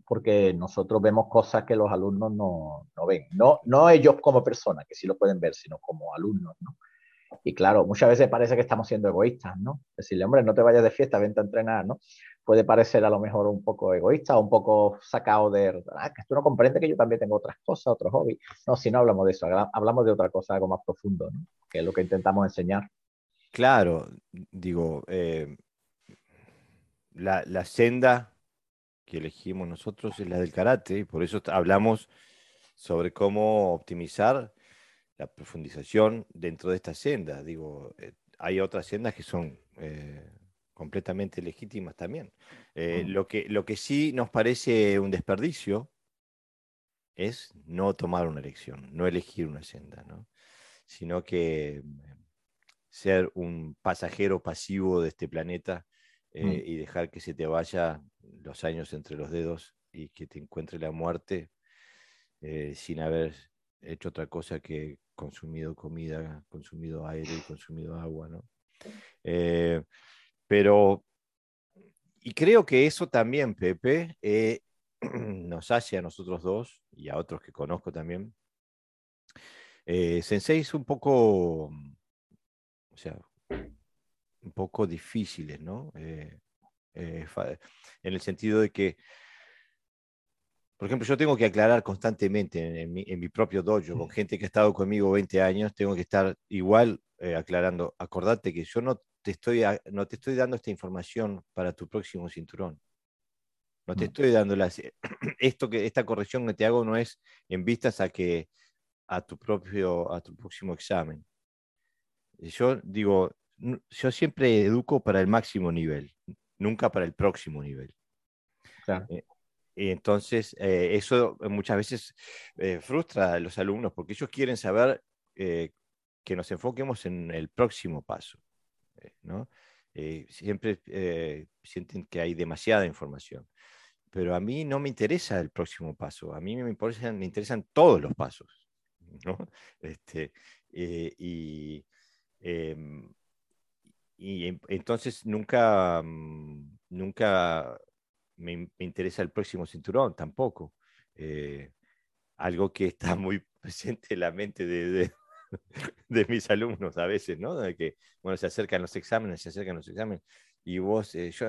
porque nosotros vemos cosas que los alumnos no, no ven. No, no ellos como personas, que sí lo pueden ver, sino como alumnos, ¿no? Y claro, muchas veces parece que estamos siendo egoístas, ¿no? Decirle, hombre, no te vayas de fiesta, vente a entrenar, ¿no? puede parecer a lo mejor un poco egoísta un poco sacado de, ah, que tú no comprendes que yo también tengo otras cosas, otros hobbies. No, si no hablamos de eso, hablamos de otra cosa, algo más profundo, ¿no? que es lo que intentamos enseñar. Claro, digo, eh, la, la, senda que elegimos nosotros es la del karate y por eso hablamos sobre cómo optimizar la profundización dentro de esta senda. Digo, eh, hay otras sendas que son eh, completamente legítimas también. Eh, lo, que, lo que sí nos parece un desperdicio es no tomar una elección, no elegir una senda, ¿no? sino que ser un pasajero pasivo de este planeta mm. y dejar que se te vaya los años entre los dedos y que te encuentre la muerte eh, sin haber hecho otra cosa que consumido comida, consumido aire y consumido agua. ¿no? Pero, y creo que eso también, Pepe, eh, nos hace a nosotros dos y a otros que conozco también. Eh, sensei un poco, o sea, un poco difíciles, ¿no? Eh, en el sentido de que por ejemplo, yo tengo que aclarar constantemente en, mi, propio dojo, con gente que ha estado conmigo 20 años, tengo que estar igual eh, aclarando. Acordate que yo no te, estoy, no te estoy dando esta información para tu próximo cinturón. No te estoy dando esto que esta corrección que te hago no es en vistas a que a tu propio a tu próximo examen. Yo digo, yo siempre educo para el máximo nivel, nunca para el próximo nivel. Eh, y entonces, eh, eso muchas veces eh, frustra a los alumnos porque ellos quieren saber que nos enfoquemos en el próximo paso. ¿no? siempre sienten que hay demasiada información. Pero a mí no me interesa el próximo paso, a mí me interesan, me interesan todos los pasos. ¿no? Este, y em, y entonces nunca, mm, nunca me, interesa el próximo cinturón, tampoco. Eh, algo que está muy presente en la mente de, de, mis alumnos a veces, ¿no? De que, bueno, se acercan los exámenes, se acercan los exámenes, y vos, eh, yo,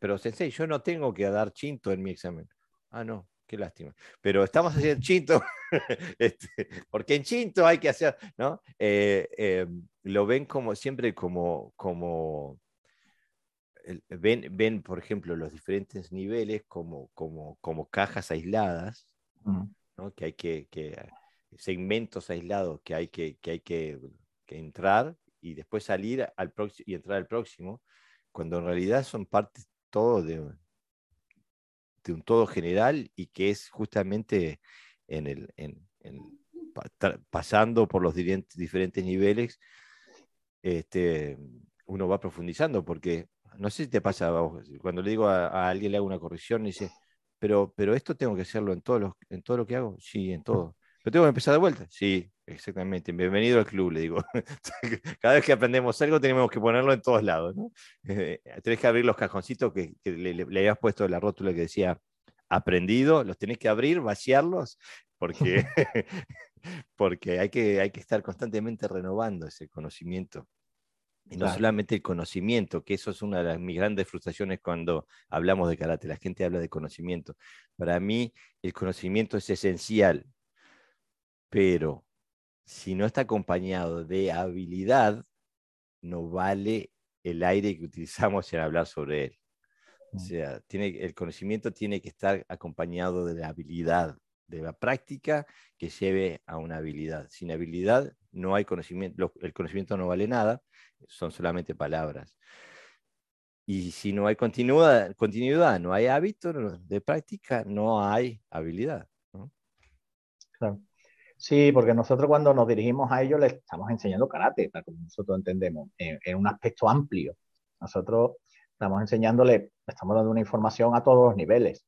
pero sensei, yo no tengo que dar chinto en mi examen. Ah, no, qué lástima. Pero estamos haciendo chinto, este, porque en chinto hay que hacer, ¿no? Eh, em, lo ven como siempre como, como ven, ven, por ejemplo, los diferentes niveles como, como, como cajas aisladas, ¿no? que hay que, que, segmentos aislados que hay que, que, hay que, que entrar y después salir al próximo y entrar al próximo, cuando en realidad son partes todo de, de un todo general y que es justamente en el, en, pasando por los diferentes niveles, este, uno va profundizando, porque no sé si te pasa, cuando le digo a, alguien, le hago una corrección, y dice, pero, pero esto tengo que hacerlo en todo, lo, en todo lo que hago, sí, en todo. ¿Pero tengo que empezar de vuelta? Sí, exactamente. Bienvenido al club, le digo. Cada vez que aprendemos algo tenemos que ponerlo en todos lados. ¿no? Eh, tenés que abrir los cajoncitos que, le, le, le, habías puesto la rótula que decía aprendido, los tenés que abrir, vaciarlos, porque, porque hay, que, hay que estar constantemente renovando ese conocimiento. Y no solamente el conocimiento, que eso es una de mis grandes frustraciones cuando hablamos de karate. La gente habla de conocimiento. Para mí, el conocimiento es esencial, pero si no está acompañado de habilidad, no vale el aire que utilizamos en hablar sobre él. O mm. sea, tiene, el conocimiento tiene que estar acompañado de la habilidad, de la práctica que lleve a una habilidad. Sin habilidad no hay conocimiento, el conocimiento no vale nada, son solamente palabras. Y si no hay continuidad, continuidad no hay hábito de práctica, no hay habilidad. Claro. Sí, porque nosotros cuando nos dirigimos a ellos les estamos enseñando karate, tal como nosotros entendemos, en, en un aspecto amplio. Nosotros estamos enseñándole, estamos dando una información a todos los niveles.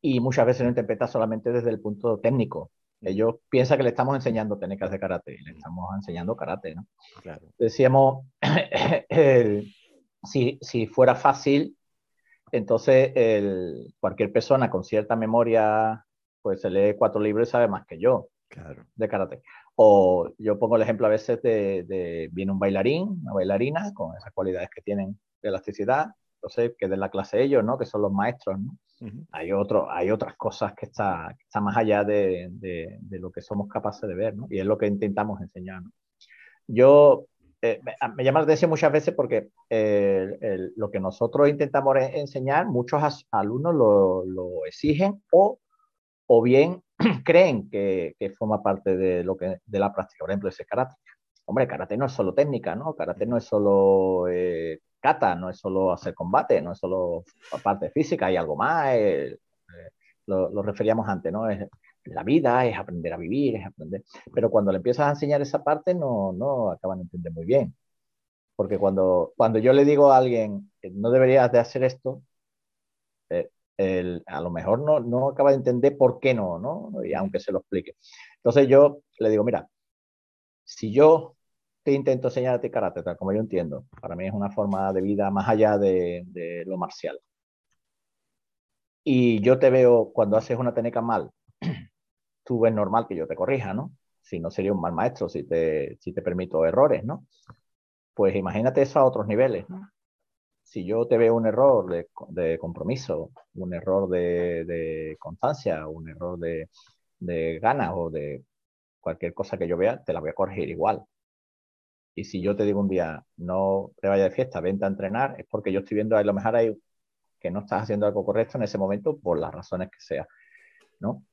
Y muchas veces lo interpreta solamente desde el punto técnico. Ellos piensan que le estamos enseñando técnicas de karate, le estamos enseñando karate, ¿no? Claro. Decíamos, si, si, fuera fácil, entonces el, cualquier persona con cierta memoria, pues se lee cuatro libros y sabe más que yo claro. de karate. O yo pongo el ejemplo a veces de, de, viene un bailarín, una bailarina, con esas cualidades que tienen de elasticidad, entonces que de la clase ellos, ¿no? Que son los maestros, ¿no? hay, otro, hay otras cosas que están está más allá de, de, lo que somos capaces de ver, ¿no? Y es lo que intentamos enseñar, ¿no? Yo, eh, me, llama la atención muchas veces porque eh, lo que nosotros intentamos enseñar, muchos alumnos lo, lo exigen o, o bien creen que, que, forma parte de, lo que, de la práctica, por ejemplo, ese karate. Hombre, karate no es solo técnica, ¿no? Karate no es solo eh, kata, no es solo hacer combate, no es solo parte física, hay algo más, eh, eh, lo, referíamos antes, ¿no? Es la vida, es aprender a vivir, es aprender. Pero cuando le empiezas a enseñar esa parte, no, no acaban de entender muy bien. Porque cuando, cuando yo le digo a alguien, no deberías de hacer esto, a lo mejor no, no acaba de entender por qué no, ¿no? Y aunque se lo explique. Entonces yo le digo, mira, si yo te intento enseñarte karate, tal como yo entiendo. Para mí es una forma de vida más allá de, lo marcial. Y yo te veo cuando haces una técnica mal, tú ves normal que yo te corrija, ¿no? Si no sería un mal maestro, si te, si te permito errores, ¿no? Pues imagínate eso a otros niveles, ¿no? Si yo te veo un error de, compromiso, un error de, constancia, un error de, de ganas o de cualquier cosa que yo vea, te la voy a corregir igual. Y si yo te digo un día, no te vayas de fiesta, vente a entrenar, es porque yo estoy viendo a lo mejor hay que no estás haciendo algo correcto en ese momento por las razones que sea, ¿no?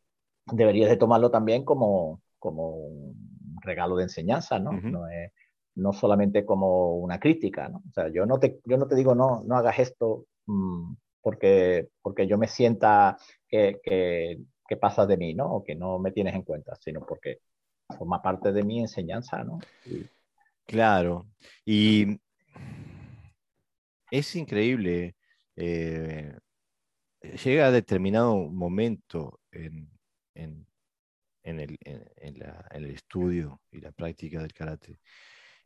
Deberías de tomarlo también como, como un regalo de enseñanza, ¿no? no, es, no solamente como una crítica, ¿no? O sea, yo no te, yo no te digo, no, no hagas esto mm, porque, porque yo me sienta que, que, que pasas de mí, ¿no? O que no me tienes en cuenta, sino porque forma parte de mi enseñanza, ¿no? Claro, y es increíble. Eh, llega a determinado momento en, en, en, el, en, la, el, estudio y la práctica del karate,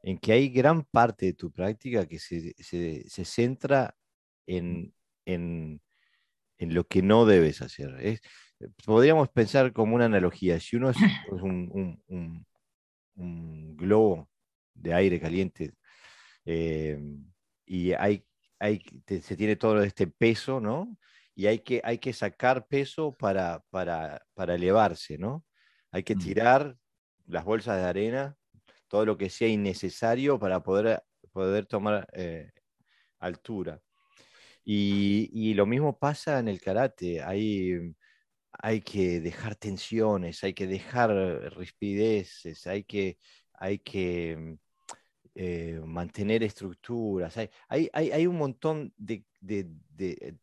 en que hay gran parte de tu práctica que se, se, se centra en, en, lo que no debes hacer. Es, podríamos pensar como una analogía, si uno es, un, un, un, globo de aire caliente eh, y hay, hay, se tiene todo este peso, ¿no? Y hay que, hay que sacar peso para, para, para elevarse, ¿no? Hay que mm. tirar las bolsas de arena, todo lo que sea innecesario para poder, poder tomar eh, altura. Y, y, lo mismo pasa en el karate. Hay, hay que dejar tensiones, hay que dejar rispideces, hay que, hay que eh, mantener estructuras. Hay, hay, hay, un montón de, de, de,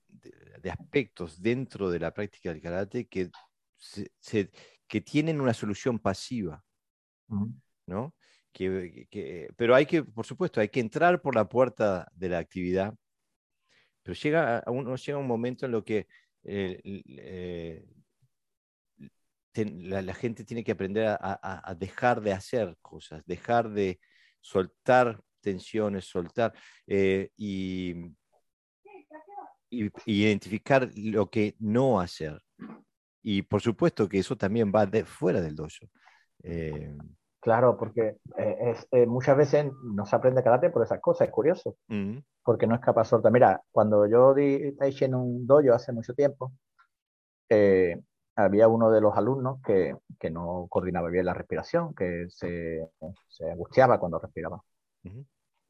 de, aspectos dentro de la práctica del karate que, se, que tienen una solución pasiva. ¿no? Que, que, pero hay que, por supuesto, hay que entrar por la puerta de la actividad, pero llega, uno llega un momento en lo que eh, eh, la, gente tiene que aprender a, dejar de hacer cosas, dejar de soltar tensiones, soltar eh, y, identificar lo que no hacer. Y por supuesto que eso también va de, fuera del dojo. Eh, claro, porque eh, muchas veces no se aprende karate por esas cosas, es curioso, mm. porque no es capaz soltar. Mira, cuando yo di Taichi en un dojo hace mucho tiempo, había uno de los alumnos que, que, no coordinaba bien la respiración, que se, se angustiaba cuando respiraba.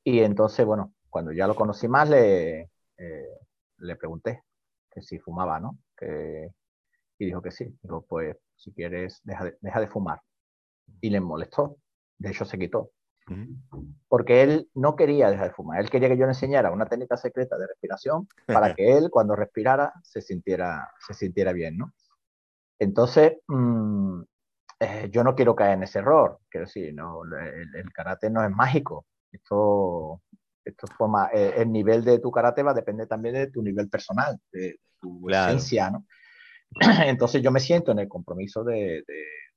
Y entonces, bueno, cuando ya lo conocí más, le, eh, le pregunté que si fumaba, ¿no? Que, y dijo que sí. Dijo, pues, si quieres, deja de, deja de fumar. Y le molestó. De hecho, se quitó. Porque él no quería dejar de fumar. Él quería que yo le enseñara una técnica secreta de respiración para que él, cuando respirara, se sintiera, se sintiera bien, ¿no? Entonces, mm, eh, yo no quiero caer en ese error. Quiero decir, no, el, karate no es mágico. Esto, esto forma, eh, el nivel de tu karate va a depender también de tu nivel personal, de tu esencia, ¿no? Entonces yo me siento en el compromiso de,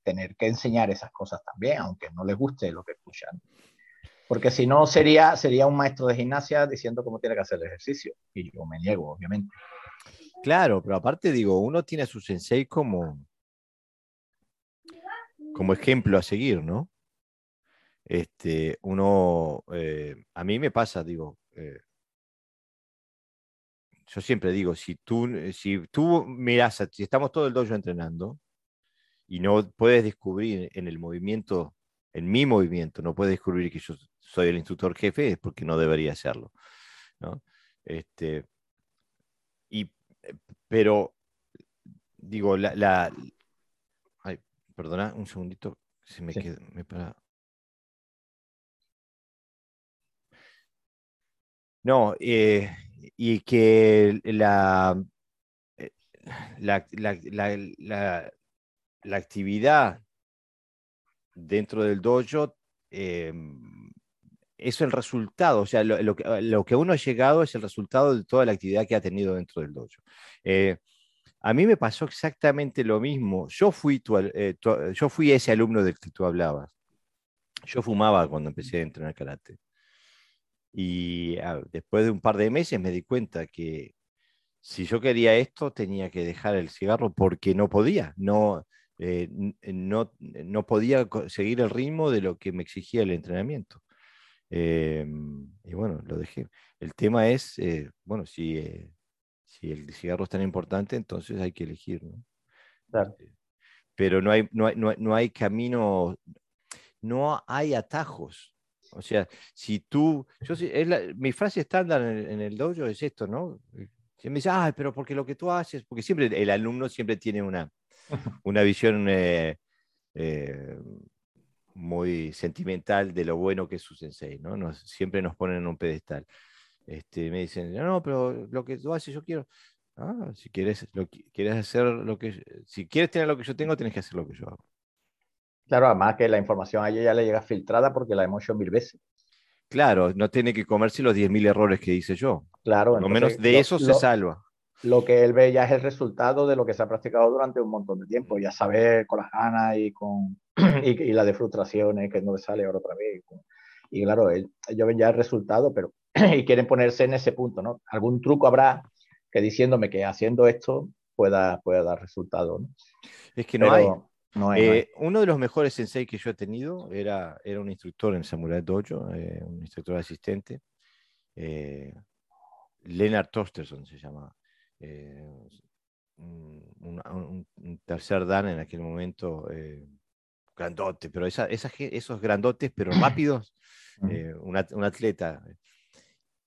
tener que enseñar esas cosas también, aunque no les guste lo que escuchan. Porque si no, sería, sería un maestro de gimnasia diciendo cómo tiene que hacer el ejercicio. Y yo me niego, obviamente. Claro, pero aparte digo, uno tiene a su sensei como, como ejemplo a seguir, ¿no? Este, uno, eh, a mí me pasa, digo, eh, yo siempre digo, si tú, si tú miras, si estamos todo el dojo entrenando y no puedes descubrir en el movimiento, en mi movimiento, no puedes descubrir que yo soy el instructor jefe, es porque no debería hacerlo, ¿no? Este, y pero, digo, la, la... Ay, perdona, un segundito, se me queda, me para... No, eh, y que la, eh, la, la, la, actividad dentro del dojo eh, es el resultado, o sea, lo, que, lo, que, uno ha llegado es el resultado de toda la actividad que ha tenido dentro del dojo. Eh, a mí me pasó exactamente lo mismo. Yo fui, eh, yo fui ese alumno del que tú hablabas. Yo fumaba cuando empecé a entrenar karate. Y ah, después de un par de meses me di cuenta que si yo quería esto, tenía que dejar el cigarro porque no podía. No, eh, no, no podía seguir el ritmo de lo que me exigía el entrenamiento. y bueno, lo dejé. El tema es, bueno, si, si el cigarro es tan importante, entonces hay que elegir, ¿no? Este, pero no hay, no hay, no hay, camino, no hay atajos. O sea, si tú, yo, mi frase estándar en el, dojo es esto, ¿no? Si me dice, ah, pero porque lo que tú haces, porque siempre el alumno siempre tiene una, una visión eh, eh, muy sentimental de lo bueno que es su sensei, ¿no? Nos, siempre nos ponen en un pedestal. Este, me dicen, no, pero lo que tú haces yo quiero. Ah, si quieres, lo, quieres hacer lo que, si quieres tener lo que yo tengo, tienes que hacer lo que yo hago. Claro, además que la información a ella ya le llega filtrada porque la hemos hecho mil veces. Claro, no tiene que comerse los 10.000 errores que dice yo. Claro. Lo menos de eso se salva. Lo que él ve ya es el resultado de lo que se ha practicado durante un montón de tiempo. Ya sabe con las ganas y con y, la de frustraciones que no le sale ahora otra vez. Y claro, ellos ven ya el resultado, pero y quieren ponerse en ese punto, ¿no? Algún truco habrá que diciéndome que haciendo esto pueda, pueda dar resultado. ¿no? Es que no hay. No eh, Uno de los mejores sensei que yo he tenido era, era un instructor en Samurai Dojo, eh, un instructor asistente. Eh, Leonard Tosterson se llama. Un, tercer dan en aquel momento grandote, pero esa, esos grandotes, pero rápidos, un, atleta.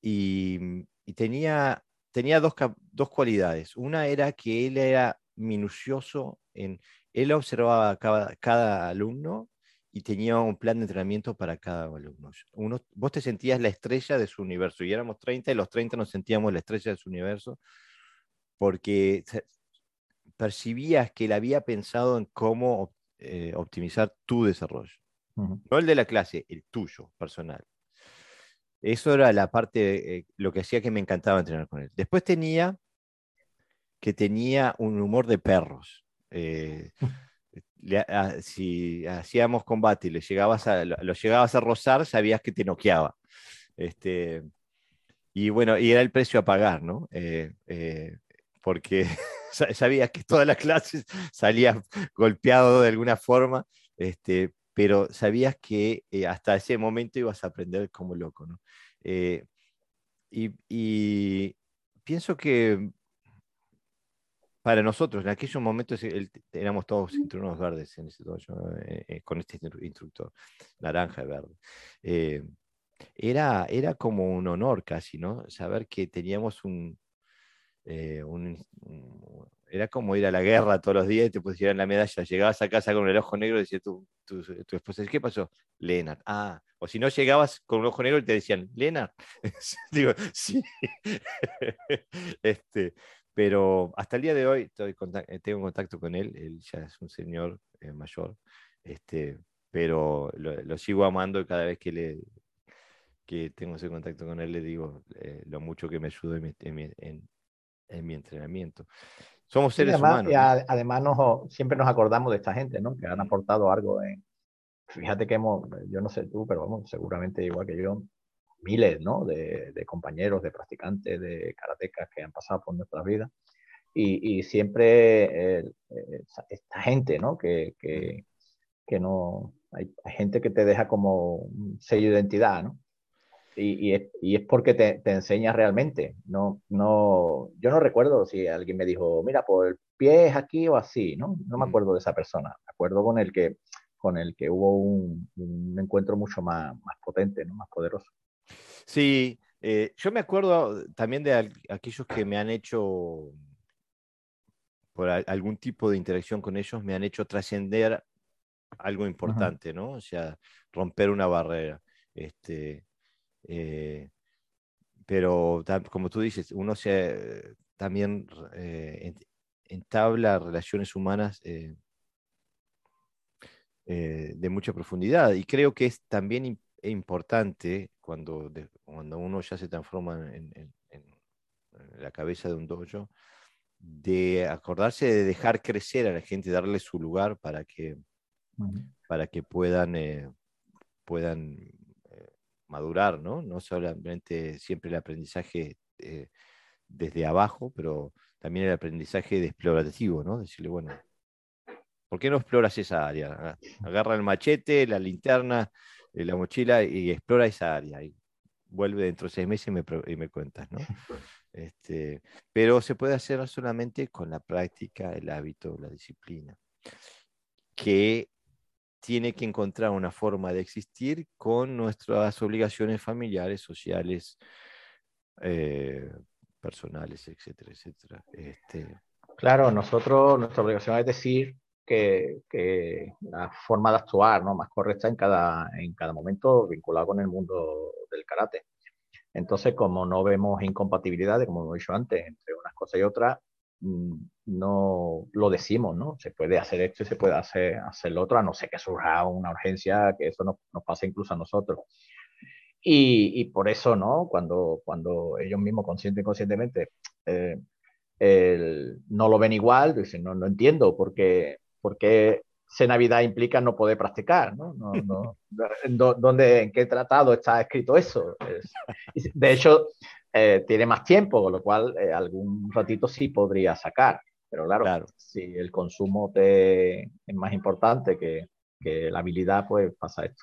Y, y, tenía tenía dos, dos cualidades. Una era que él era minucioso en, él observaba cada, cada, alumno y tenía un plan de entrenamiento para cada alumno. Uno, vos te sentías la estrella de su universo y éramos 30 y los 30 nos sentíamos la estrella de su universo porque percibías que él había pensado en cómo eh, optimizar tu desarrollo. No el de la clase, el tuyo, personal. Eso era la parte, eh, lo que hacía que me encantaba entrenar con él. Después tenía que tenía un humor de perros. Eh, si hacíamos combate y le llegabas a, lo, llegabas a rozar, sabías que te noqueaba. Este, y bueno, y era el precio a pagar, ¿no? Eh, porque sabías que todas las clases salías golpeado de alguna forma, este, pero sabías que hasta ese momento ibas a aprender como loco, ¿no? Eh, y, pienso que para nosotros, en aquellos momentos éramos todos cinturones verdes en ese eh, eh, con este instructor, naranja y verde. era, era como un honor casi, ¿no? Saber que teníamos un, era como ir a la guerra todos los días y te pusieran la medalla. Llegabas a casa con el ojo negro y decía tu, tu, tu esposa, ¿qué pasó? Lennart. Ah, o si no llegabas con un ojo negro y te decían, Lennart. Digo, sí. este, pero hasta el día de hoy estoy, eh, tengo contacto con él. Él ya es un señor eh, mayor. Este, pero lo, sigo amando y cada vez que le que tengo ese contacto con él le digo eh, lo mucho que me ayuda en en mi entrenamiento. Somos seres humanos. Y además siempre nos acordamos de esta gente, ¿no? Que han aportado algo en... Fíjate que hemos, yo no sé tú, pero vamos, seguramente igual que yo, miles, ¿no? De, compañeros, de practicantes, de karatecas que han pasado por nuestras vidas. Y, siempre esta gente, ¿no? Que, que, que no... Hay, hay, gente que te deja como un sello de identidad, ¿no? Y, es, y, es, porque te, te enseña realmente. No, no, yo no recuerdo si alguien me dijo, mira, por el pie es aquí o así, ¿no? No me acuerdo de esa persona. Me acuerdo con el que, con el que hubo un, un encuentro mucho más, más potente, ¿no? Más poderoso. Sí, eh, yo me acuerdo también de aquellos que me han hecho, por algún tipo de interacción con ellos, me han hecho trascender algo importante, ¿no? O sea, romper una barrera. Este, eh, pero como tú dices, uno se, también eh, entabla relaciones humanas eh, de mucha profundidad. Y creo que es también importante cuando, cuando uno ya se transforma en, la cabeza de un dojo, de acordarse de dejar crecer a la gente, darle su lugar para que, para que puedan, puedan madurar, ¿no? No solamente siempre el aprendizaje eh, desde abajo, pero también el aprendizaje de explorativo, ¿no? Decirle, bueno, ¿por qué no exploras esa área? Agarra el machete, la linterna, la mochila y explora esa área. Y vuelve dentro de seis meses y me, y me cuentas, ¿no? Este, pero se puede hacer solamente con la práctica, el hábito, la disciplina, que tiene que encontrar una forma de existir con nuestras obligaciones familiares, sociales, eh, personales, etcétera, etcétera. Este... Claro, nosotros, nuestra obligación es decir que, la forma de actuar ¿no? más correcta en cada, en cada momento vinculado con el mundo del karate. Entonces, como no vemos incompatibilidades, como hemos dicho antes, entre unas cosas y otras, no lo decimos, ¿no? Se puede hacer esto y se puede hacer, hacer lo otro, a no ser que surja una urgencia, que eso nos, nos pase incluso a nosotros. Y, y, por eso, ¿no? Cuando, cuando ellos mismos consciente y conscientemente eh, el, no lo ven igual, dicen, no, no entiendo por qué, por qué Navidad implica no poder practicar, ¿no? no, no ¿dónde, ¿En qué tratado está escrito eso? de hecho, eh, tiene más tiempo, con lo cual eh, algún ratito sí podría sacar. Pero claro, si el consumo te es más importante que, que, la habilidad, pues pasa esto.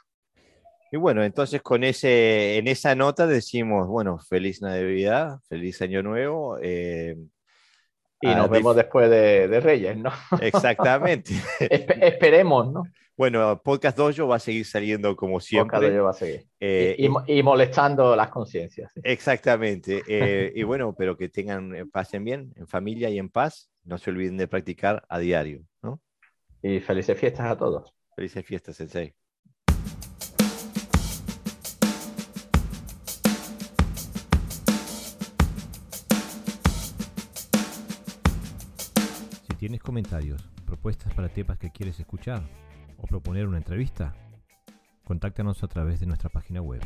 Y bueno, entonces con ese, en esa nota decimos, bueno, feliz Navidad, feliz Año Nuevo. Eh, y nos vemos después de, Reyes, ¿no? Exactamente. esperemos, ¿no? Bueno, Podcast Dojo va a seguir saliendo como siempre. Podcast Dojo va a seguir. Eh, y, molestando las conciencias. Exactamente. Eh, y bueno, pero que tengan, eh, pasen bien, en familia y en paz. No se olviden de practicar a diario, ¿no? Y felices fiestas a todos. Felices fiestas, Sensei. tienes comentarios, propuestas para temas que quieres escuchar o proponer una entrevista, contáctanos a través de nuestra página web.